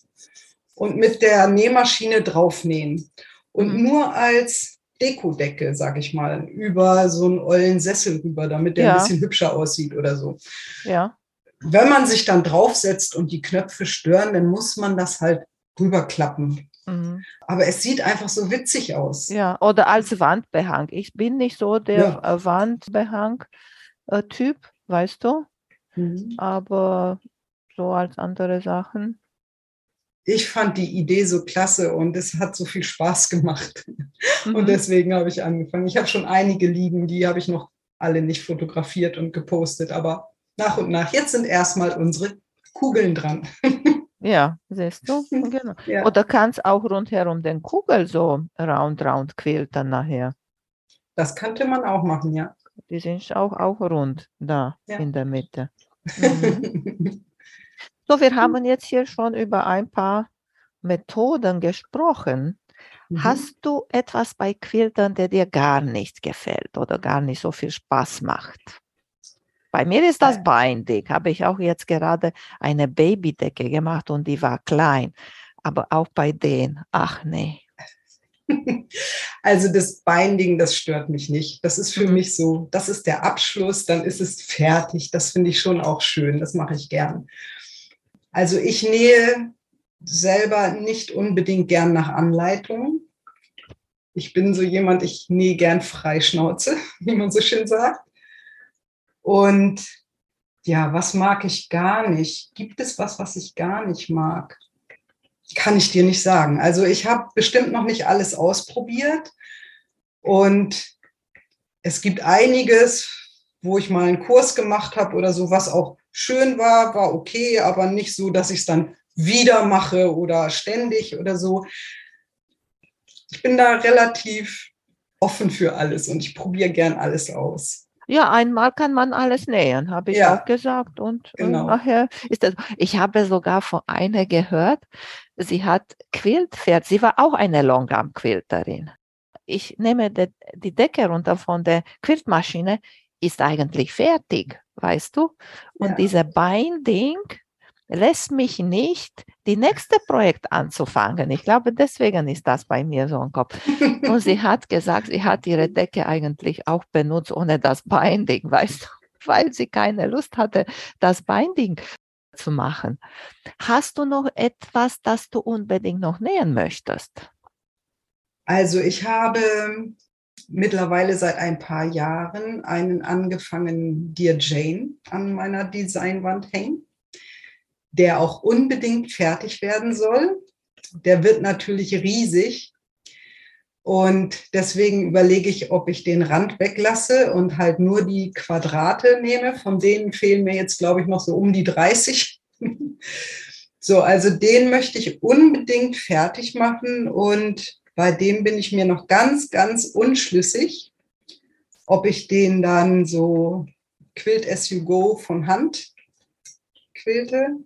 C: und mit der Nähmaschine draufnähen. Und mhm. nur als Dekodecke, sag ich mal, über so einen ollen Sessel rüber, damit der ja. ein bisschen hübscher aussieht oder so.
B: Ja.
C: Wenn man sich dann draufsetzt und die Knöpfe stören, dann muss man das halt rüberklappen. Mhm. Aber es sieht einfach so witzig aus.
B: Ja, oder als Wandbehang. Ich bin nicht so der ja. Äh, Wandbehang-Typ, weißt du? Mhm. Aber so als andere Sachen.
C: Ich fand die Idee so klasse und es hat so viel Spaß gemacht. Mhm. Und deswegen habe ich angefangen. Ich habe schon einige liegen, die habe ich noch alle nicht fotografiert und gepostet, aber nach und nach. Jetzt sind erstmal unsere Kugeln dran.
B: Ja, siehst du? Genau. Ja. Oder kannst auch rundherum den Kugel so round, round quiltern nachher.
C: Das könnte man auch machen, ja.
B: Die sind auch, auch rund da ja. in der Mitte. Mhm. so, wir haben jetzt hier schon über ein paar Methoden gesprochen. Mhm. Hast du etwas bei Quiltern, der dir gar nicht gefällt oder gar nicht so viel Spaß macht? Bei mir ist das Binding. Habe ich auch jetzt gerade eine Babydecke gemacht und die war klein. Aber auch bei denen, ach nee.
C: Also das Binding, das stört mich nicht. Das ist für mich so, das ist der Abschluss, dann ist es fertig. Das finde ich schon auch schön, das mache ich gern. Also ich nähe selber nicht unbedingt gern nach Anleitung. Ich bin so jemand, ich nähe gern Freischnauze, wie man so schön sagt. Und ja, was mag ich gar nicht? Gibt es was, was ich gar nicht mag? Kann ich dir nicht sagen. Also ich habe bestimmt noch nicht alles ausprobiert und es gibt einiges, wo ich mal einen Kurs gemacht habe oder so, was auch schön war, war okay, aber nicht so, dass ich es dann wieder mache oder ständig oder so. Ich bin da relativ offen für alles und ich probiere gern alles aus.
B: Ja, einmal kann man alles nähen, habe ich ja, auch gesagt. Und äh, genau. nachher ist das. Ich habe sogar von einer gehört, sie hat Quiltpferd, sie war auch eine Longarm-Quilterin. Ich nehme de, die Decke runter von der Quiltmaschine, ist eigentlich fertig, weißt du? Und ja. diese Binding lässt mich nicht, die nächste Projekt anzufangen. Ich glaube, deswegen ist das bei mir so im Kopf. Und sie hat gesagt, sie hat ihre Decke eigentlich auch benutzt ohne das Binding, weißt du, weil sie keine Lust hatte, das Binding zu machen. Hast du noch etwas, das du unbedingt noch nähen möchtest?
C: Also ich habe mittlerweile seit ein paar Jahren einen angefangenen Dear Jane an meiner Designwand hängen der auch unbedingt fertig werden soll. Der wird natürlich riesig. Und deswegen überlege ich, ob ich den Rand weglasse und halt nur die Quadrate nehme. Von denen fehlen mir jetzt, glaube ich, noch so um die 30. so, also den möchte ich unbedingt fertig machen. Und bei dem bin ich mir noch ganz, ganz unschlüssig, ob ich den dann so Quilt as you go von Hand quilte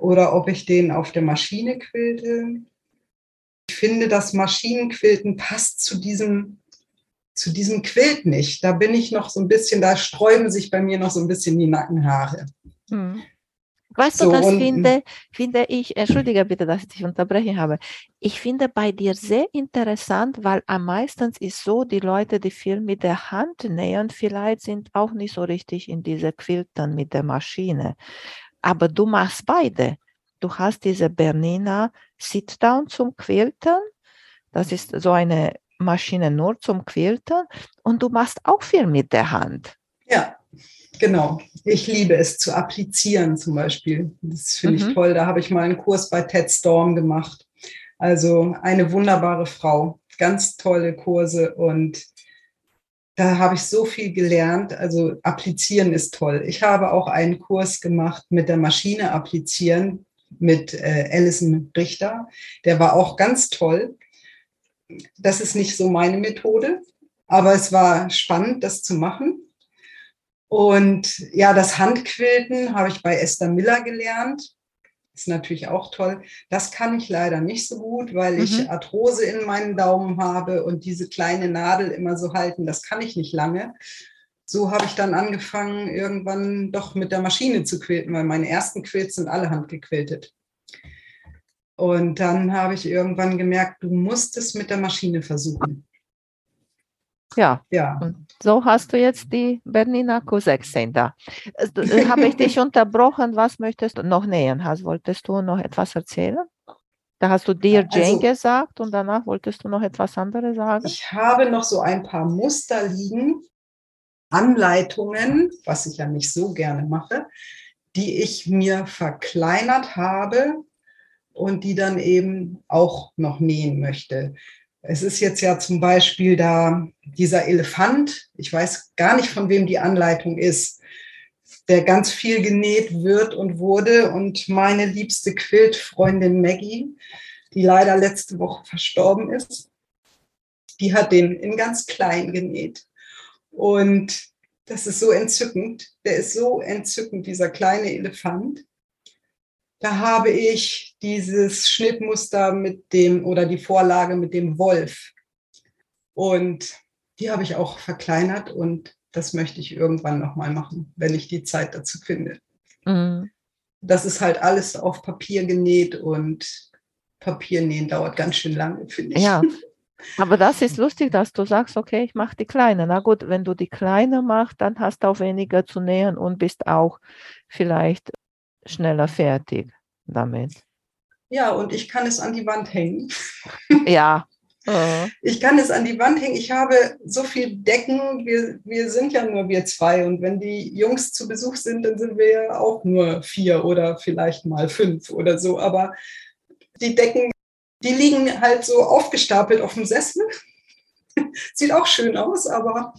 C: oder ob ich den auf der Maschine quilte. Ich finde, das Maschinenquilten passt zu diesem, zu diesem Quilt nicht. Da bin ich noch so ein bisschen, da sträuben sich bei mir noch so ein bisschen die Nackenhaare. Hm.
B: Weißt so, du, das finde, finde ich, entschuldige bitte, dass ich dich unterbrechen habe. Ich finde bei dir sehr interessant, weil am meisten ist so, die Leute, die viel mit der Hand nähen, vielleicht sind auch nicht so richtig in diese Quilten mit der Maschine. Aber du machst beide. Du hast diese Bernina Sit-Down zum Quilten. Das ist so eine Maschine nur zum Quilten. Und du machst auch viel mit der Hand.
C: Ja, genau. Ich liebe es zu applizieren zum Beispiel. Das finde mhm. ich toll. Da habe ich mal einen Kurs bei Ted Storm gemacht. Also eine wunderbare Frau. Ganz tolle Kurse und da habe ich so viel gelernt. Also applizieren ist toll. Ich habe auch einen Kurs gemacht mit der Maschine applizieren mit äh, Alison Richter. Der war auch ganz toll. Das ist nicht so meine Methode, aber es war spannend, das zu machen. Und ja, das Handquilten habe ich bei Esther Miller gelernt ist natürlich auch toll. Das kann ich leider nicht so gut, weil mhm. ich Arthrose in meinen Daumen habe und diese kleine Nadel immer so halten, das kann ich nicht lange. So habe ich dann angefangen, irgendwann doch mit der Maschine zu quilten, weil meine ersten Quilts sind alle handgequiltet. Und dann habe ich irgendwann gemerkt, du musst es mit der Maschine versuchen.
B: Ja. ja. Und so hast du jetzt die Bernina Q16 da. Äh, habe ich dich unterbrochen? Was möchtest du noch nähen? Hast, wolltest du noch etwas erzählen? Da hast du dir Jane also, gesagt und danach wolltest du noch etwas anderes sagen?
C: Ich habe noch so ein paar Muster liegen, Anleitungen, was ich ja nicht so gerne mache, die ich mir verkleinert habe und die dann eben auch noch nähen möchte. Es ist jetzt ja zum Beispiel da dieser Elefant, ich weiß gar nicht, von wem die Anleitung ist, der ganz viel genäht wird und wurde. Und meine liebste Quiltfreundin Maggie, die leider letzte Woche verstorben ist, die hat den in ganz klein genäht. Und das ist so entzückend. Der ist so entzückend, dieser kleine Elefant da habe ich dieses Schnittmuster mit dem oder die Vorlage mit dem Wolf. Und die habe ich auch verkleinert und das möchte ich irgendwann nochmal machen, wenn ich die Zeit dazu finde. Mhm. Das ist halt alles auf Papier genäht und Papiernähen dauert ganz schön lange, finde ich.
B: Ja, aber das ist lustig, dass du sagst, okay, ich mache die kleine. Na gut, wenn du die kleine machst, dann hast du auch weniger zu nähen und bist auch vielleicht schneller fertig damit.
C: Ja, und ich kann es an die Wand hängen.
B: Ja.
C: Ich kann es an die Wand hängen. Ich habe so viel Decken. Wir, wir sind ja nur wir zwei. Und wenn die Jungs zu Besuch sind, dann sind wir ja auch nur vier oder vielleicht mal fünf oder so. Aber die Decken, die liegen halt so aufgestapelt auf dem Sessel. Sieht auch schön aus, aber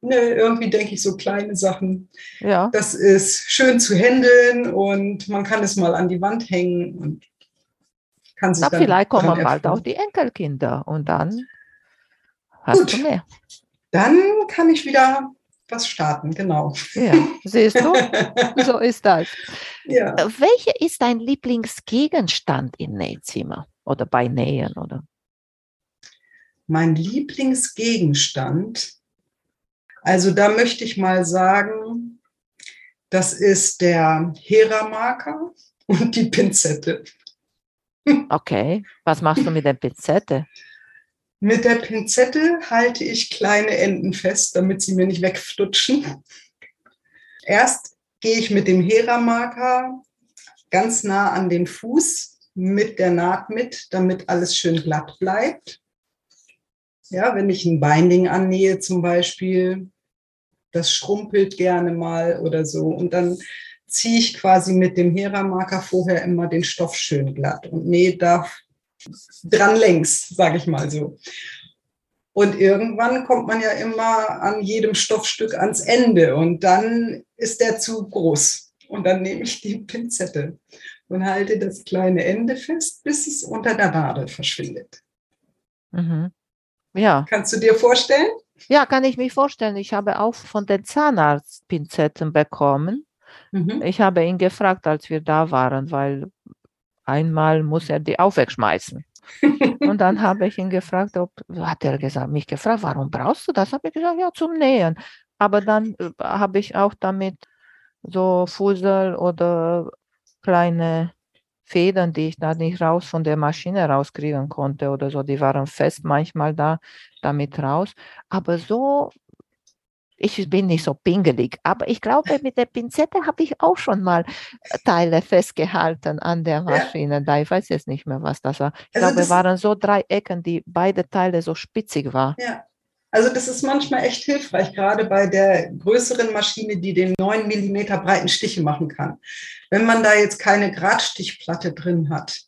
C: ne, irgendwie denke ich so kleine Sachen. Ja. Das ist schön zu handeln und man kann es mal an die Wand hängen und kann sich
B: Na, dann Vielleicht kommen bald auch die Enkelkinder und dann hast Gut. du mehr.
C: Dann kann ich wieder was starten, genau.
B: Ja, siehst du? so ist das. Ja. Welcher ist dein Lieblingsgegenstand im Nähzimmer oder bei Nähen? Oder?
C: Mein Lieblingsgegenstand also da möchte ich mal sagen, das ist der Hera-Marker und die Pinzette.
B: Okay, was machst du mit der Pinzette?
C: Mit der Pinzette halte ich kleine Enden fest, damit sie mir nicht wegflutschen. Erst gehe ich mit dem Hera-Marker ganz nah an den Fuß mit der Naht mit, damit alles schön glatt bleibt. Ja, wenn ich ein Binding annähe zum Beispiel, das schrumpelt gerne mal oder so. Und dann ziehe ich quasi mit dem Hera-Marker vorher immer den Stoff schön glatt und nähe da dran längs, sage ich mal so. Und irgendwann kommt man ja immer an jedem Stoffstück ans Ende und dann ist der zu groß. Und dann nehme ich die Pinzette und halte das kleine Ende fest, bis es unter der Nadel verschwindet.
B: Mhm. Ja.
C: Kannst du dir vorstellen?
B: Ja, kann ich mir vorstellen. Ich habe auch von den Zahnarzt Pinzetten bekommen. Mhm. Ich habe ihn gefragt, als wir da waren, weil einmal muss er die auch wegschmeißen. und dann habe ich ihn gefragt, ob, hat er gesagt, mich gefragt, warum brauchst du das? Habe ich gesagt, ja, zum Nähen. Aber dann äh, habe ich auch damit so Fussel oder kleine Federn, die ich da nicht raus von der Maschine rauskriegen konnte oder so, die waren fest manchmal da damit raus. Aber so, ich bin nicht so pingelig, aber ich glaube, mit der Pinzette habe ich auch schon mal Teile festgehalten an der Maschine. Ja. Da ich weiß jetzt nicht mehr, was das war. Ich also glaube, es waren so drei Ecken, die beide Teile so spitzig waren.
C: Ja. Also das ist manchmal echt hilfreich, gerade bei der größeren Maschine, die den 9 mm breiten Stiche machen kann. Wenn man da jetzt keine Gradstichplatte drin hat,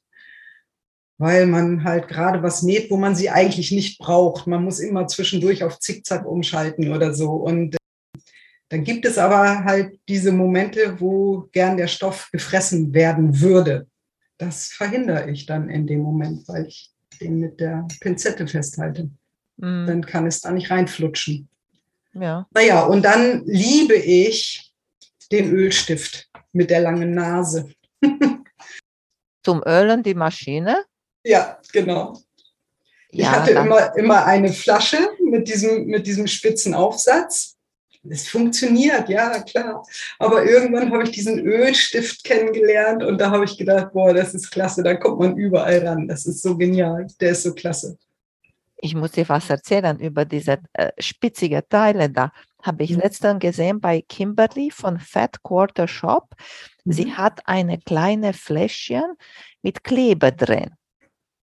C: weil man halt gerade was näht, wo man sie eigentlich nicht braucht. Man muss immer zwischendurch auf Zickzack umschalten oder so. Und äh, dann gibt es aber halt diese Momente, wo gern der Stoff gefressen werden würde. Das verhindere ich dann in dem Moment, weil ich den mit der Pinzette festhalte. Mhm. Dann kann es da nicht reinflutschen. Ja. Naja, und dann liebe ich den Ölstift mit der langen Nase.
B: Zum Ölen die Maschine?
C: Ja, genau. Ich ja, hatte immer, immer eine Flasche mit diesem, mit diesem spitzen Aufsatz. Es funktioniert, ja, klar. Aber irgendwann habe ich diesen Ölstift kennengelernt und da habe ich gedacht, boah, das ist klasse, da kommt man überall ran. Das ist so genial, der ist so klasse.
B: Ich muss dir was erzählen über diese äh, spitzige Teile da. Habe ich mhm. letztens gesehen bei Kimberly von Fat Quarter Shop. Mhm. Sie hat eine kleine Fläschchen mit Kleber drin.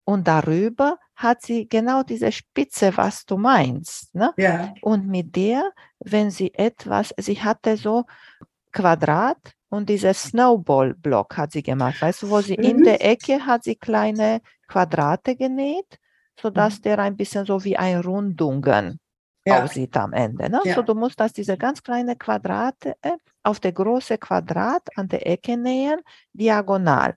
B: Und darüber hat sie genau diese Spitze, was du meinst. Ne? Ja. Und mit der, wenn sie etwas, sie hatte so Quadrat und dieses Snowball-Block hat sie gemacht. Weißt du, wo sie mhm. in der Ecke hat sie kleine Quadrate genäht, sodass mhm. der ein bisschen so wie ein Rundungen ja. aussieht am Ende. Ne? Ja. So, du musst das diese ganz kleine Quadrate äh, auf der große Quadrat an der Ecke nähen, diagonal.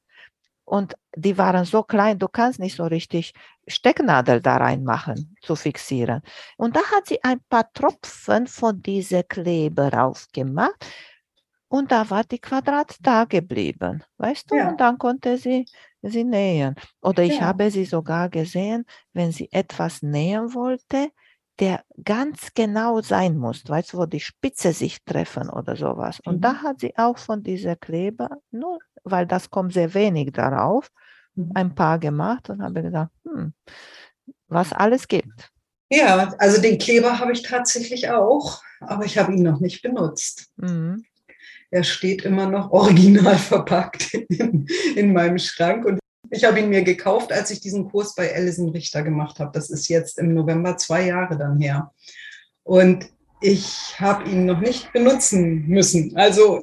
B: Und die waren so klein, du kannst nicht so richtig Stecknadel da reinmachen, zu fixieren. Und da hat sie ein paar Tropfen von dieser Kleber aufgemacht und da war die Quadrat da geblieben, weißt du? Ja. Und dann konnte sie sie nähen. Oder ich ja. habe sie sogar gesehen, wenn sie etwas nähen wollte, der ganz genau sein muss, weißt du, wo die Spitze sich treffen oder sowas. Und mhm. da hat sie auch von dieser Kleber, nur weil das kommt sehr wenig darauf, mhm. ein paar gemacht und habe gedacht, hm, was alles gibt.
C: Ja, also den Kleber habe ich tatsächlich auch, aber ich habe ihn noch nicht benutzt. Mhm. Er steht immer noch original verpackt in, in meinem Schrank und ich habe ihn mir gekauft, als ich diesen Kurs bei Alison Richter gemacht habe. Das ist jetzt im November zwei Jahre dann her. Und ich habe ihn noch nicht benutzen müssen. Also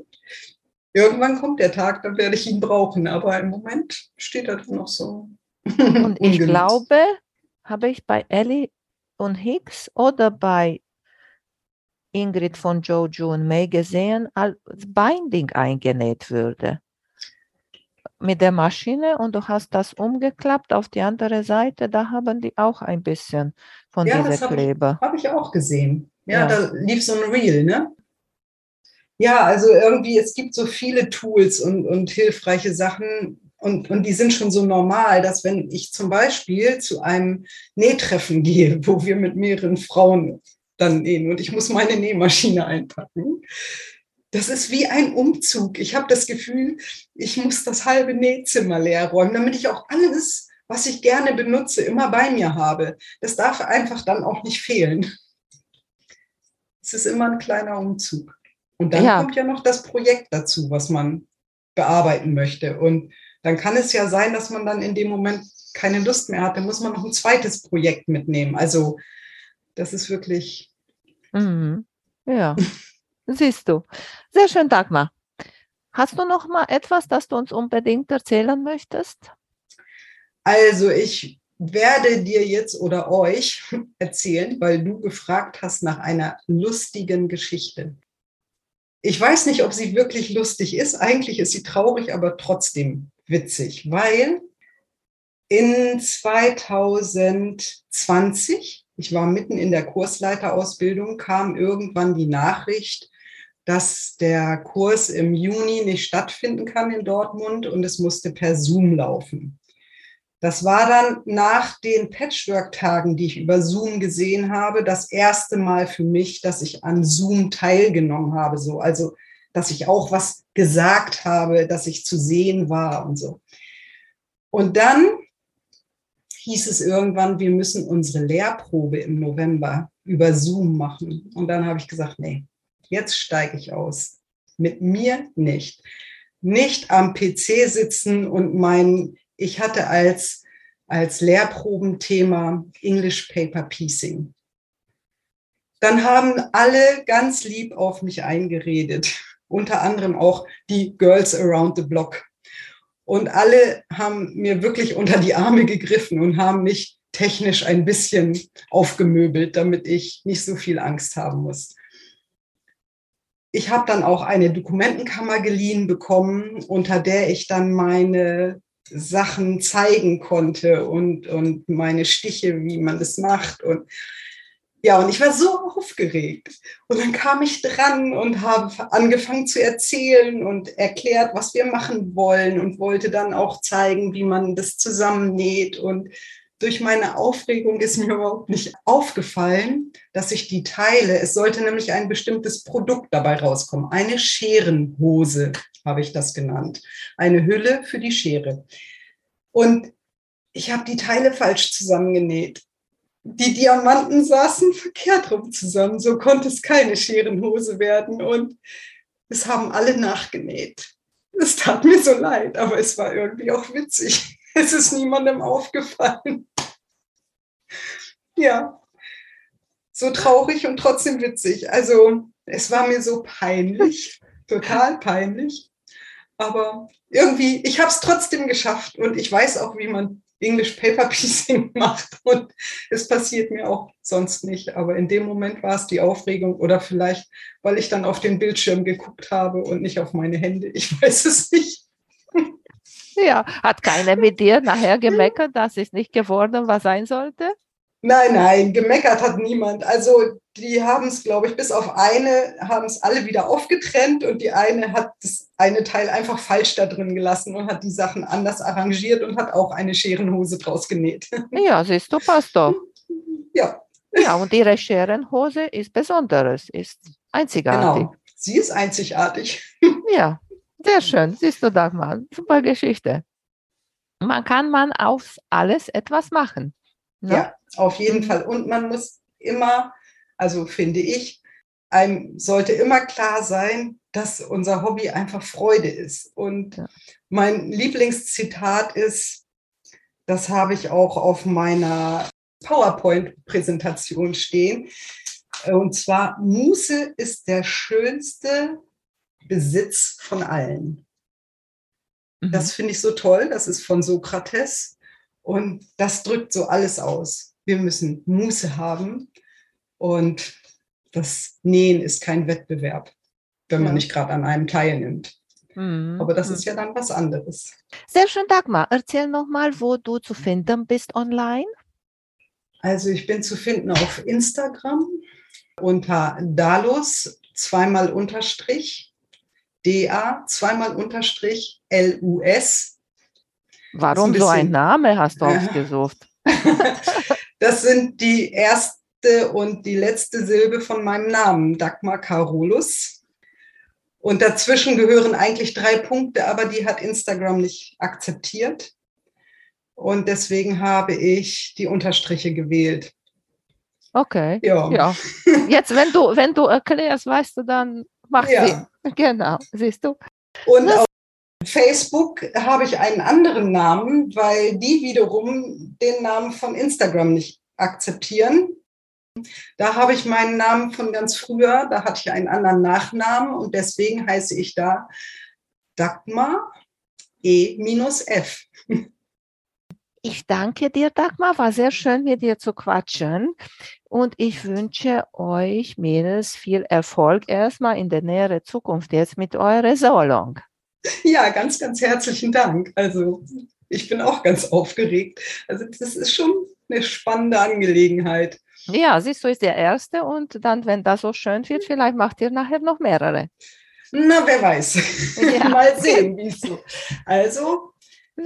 C: irgendwann kommt der Tag, dann werde ich ihn brauchen. Aber im Moment steht er noch so.
B: Und ich glaube, habe ich bei Ellie und Hicks oder bei Ingrid von Jojo und May gesehen, als Binding eingenäht würde mit der Maschine und du hast das umgeklappt auf die andere Seite, da haben die auch ein bisschen von ja, dieser Kleber.
C: Habe ich, hab ich auch gesehen. Ja, ja, da lief so ein Reel, ne? Ja, also irgendwie, es gibt so viele Tools und, und hilfreiche Sachen und, und die sind schon so normal, dass wenn ich zum Beispiel zu einem Nähtreffen gehe, wo wir mit mehreren Frauen dann nähen und ich muss meine Nähmaschine einpacken, das ist wie ein Umzug. Ich habe das Gefühl, ich muss das halbe Nähzimmer leer räumen, damit ich auch alles, was ich gerne benutze, immer bei mir habe. Das darf einfach dann auch nicht fehlen. Es ist immer ein kleiner Umzug. Und dann ja. kommt ja noch das Projekt dazu, was man bearbeiten möchte. Und dann kann es ja sein, dass man dann in dem Moment keine Lust mehr hat. Dann muss man noch ein zweites Projekt mitnehmen. Also das ist wirklich.
B: Mhm. Ja. Siehst du. Sehr schön, Dagmar. Hast du noch mal etwas, das du uns unbedingt erzählen möchtest?
C: Also ich werde dir jetzt oder euch erzählen, weil du gefragt hast nach einer lustigen Geschichte. Ich weiß nicht, ob sie wirklich lustig ist. Eigentlich ist sie traurig, aber trotzdem witzig, weil in 2020, ich war mitten in der Kursleiterausbildung, kam irgendwann die Nachricht, dass der Kurs im Juni nicht stattfinden kann in Dortmund und es musste per Zoom laufen. Das war dann nach den Patchwork-Tagen, die ich über Zoom gesehen habe, das erste Mal für mich, dass ich an Zoom teilgenommen habe. So, also, dass ich auch was gesagt habe, dass ich zu sehen war und so. Und dann hieß es irgendwann, wir müssen unsere Lehrprobe im November über Zoom machen. Und dann habe ich gesagt, nee, jetzt steige ich aus. Mit mir nicht. Nicht am PC sitzen und mein, ich hatte als, als Lehrprobenthema English Paper Piecing. Dann haben alle ganz lieb auf mich eingeredet, unter anderem auch die Girls Around the Block. Und alle haben mir wirklich unter die Arme gegriffen und haben mich technisch ein bisschen aufgemöbelt, damit ich nicht so viel Angst haben muss. Ich habe dann auch eine Dokumentenkammer geliehen bekommen, unter der ich dann meine Sachen zeigen konnte und, und meine Stiche, wie man das macht. Und ja, und ich war so aufgeregt. Und dann kam ich dran und habe angefangen zu erzählen und erklärt, was wir machen wollen und wollte dann auch zeigen, wie man das zusammennäht. Und durch meine Aufregung ist mir überhaupt nicht aufgefallen, dass ich die Teile, es sollte nämlich ein bestimmtes Produkt dabei rauskommen. Eine Scherenhose habe ich das genannt. Eine Hülle für die Schere. Und ich habe die Teile falsch zusammengenäht die Diamanten saßen verkehrt rum zusammen. So konnte es keine Scherenhose werden. Und es haben alle nachgenäht. Es tat mir so leid, aber es war irgendwie auch witzig. Es ist niemandem aufgefallen. Ja, so traurig und trotzdem witzig. Also es war mir so peinlich, total peinlich. Aber irgendwie, ich habe es trotzdem geschafft und ich weiß auch, wie man English Paper Piecing macht. Und es passiert mir auch sonst nicht. Aber in dem Moment war es die Aufregung oder vielleicht, weil ich dann auf den Bildschirm geguckt habe und nicht auf meine Hände. Ich weiß es nicht.
B: Ja, hat keiner mit dir nachher gemeckert, dass es nicht geworden was sein sollte?
C: Nein, nein, gemeckert hat niemand. Also die haben es, glaube ich, bis auf eine haben es alle wieder aufgetrennt und die eine hat das eine Teil einfach falsch da drin gelassen und hat die Sachen anders arrangiert und hat auch eine Scherenhose draus genäht.
B: Ja, siehst du, passt doch.
C: Ja.
B: Ja, und ihre Scherenhose ist besonderes, ist einzigartig.
C: Genau, sie ist einzigartig.
B: Ja, sehr schön. Siehst du, Dagmar, super Geschichte. Man kann man aus alles etwas machen.
C: Ne? Ja, auf jeden. Fall. Und man muss immer, also finde ich, einem sollte immer klar sein, dass unser Hobby einfach Freude ist. Und ja. mein Lieblingszitat ist, das habe ich auch auf meiner PowerPoint-Präsentation stehen. Und zwar, Muße ist der schönste Besitz von allen. Mhm. Das finde ich so toll. Das ist von Sokrates. Und das drückt so alles aus. Wir müssen Muße haben und das Nähen ist kein Wettbewerb, wenn man nicht gerade an einem teilnimmt. Mhm. Aber das ist ja dann was anderes.
B: Sehr schön, Dagmar. Erzähl nochmal, wo du zu finden bist online.
C: Also ich bin zu finden auf Instagram unter Dalus zweimal Unterstrich, DA zweimal Unterstrich, LUS
B: Warum so ein Name hast du ausgesucht?
C: das sind die erste und die letzte Silbe von meinem Namen, Dagmar Carolus. Und dazwischen gehören eigentlich drei Punkte, aber die hat Instagram nicht akzeptiert. Und deswegen habe ich die Unterstriche gewählt.
B: Okay. Ja. ja. Jetzt, wenn du, wenn du erklärst, weißt du, dann macht ja. Genau, siehst du.
C: Und das Facebook habe ich einen anderen Namen, weil die wiederum den Namen von Instagram nicht akzeptieren. Da habe ich meinen Namen von ganz früher, da hatte ich einen anderen Nachnamen und deswegen heiße ich da Dagmar E-F.
B: Ich danke dir, Dagmar. War sehr schön, mit dir zu quatschen. Und ich wünsche euch, Mädels, viel Erfolg erstmal in der näheren Zukunft jetzt mit eurer Solong.
C: Ja, ganz, ganz herzlichen Dank. Also ich bin auch ganz aufgeregt. Also das ist schon eine spannende Angelegenheit.
B: Ja, siehst du, ist der erste und dann, wenn das so schön wird, vielleicht macht ihr nachher noch mehrere.
C: Na, wer weiß. Ja. Mal sehen, wie es so. Also,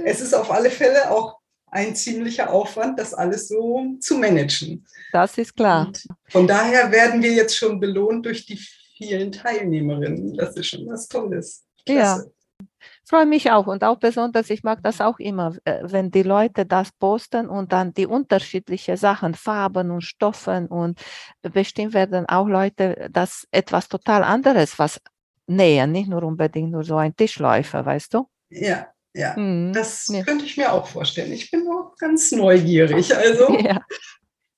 C: es ist auf alle Fälle auch ein ziemlicher Aufwand, das alles so zu managen.
B: Das ist klar.
C: Und von daher werden wir jetzt schon belohnt durch die vielen Teilnehmerinnen. Das ist schon was Tolles.
B: Klasse. Ja freue mich auch und auch besonders, ich mag das auch immer, äh, wenn die Leute das posten und dann die unterschiedlichen Sachen, Farben und Stoffen und bestimmt werden auch Leute das etwas total anderes was nähen, nicht nur unbedingt nur so ein Tischläufer, weißt du?
C: Ja, ja, mhm. das ja. könnte ich mir auch vorstellen. Ich bin auch ganz neugierig. Also. Ja.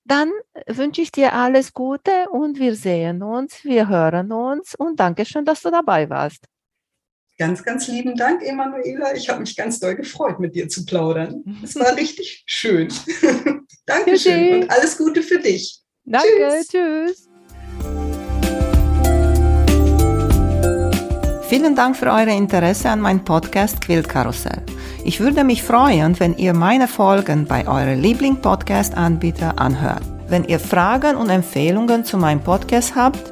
B: Dann wünsche ich dir alles Gute und wir sehen uns, wir hören uns und danke schön, dass du dabei warst.
C: Ganz, ganz lieben Dank, Emanuela. Ich habe mich ganz doll gefreut, mit dir zu plaudern. Es war richtig schön. Dankeschön und alles Gute für dich.
D: Danke, tschüss. tschüss.
B: Vielen Dank für euer Interesse an meinem Podcast Quiltkarussell. Ich würde mich freuen, wenn ihr meine Folgen bei eurem Liebling-Podcast-Anbieter anhört. Wenn ihr Fragen und Empfehlungen zu meinem Podcast habt,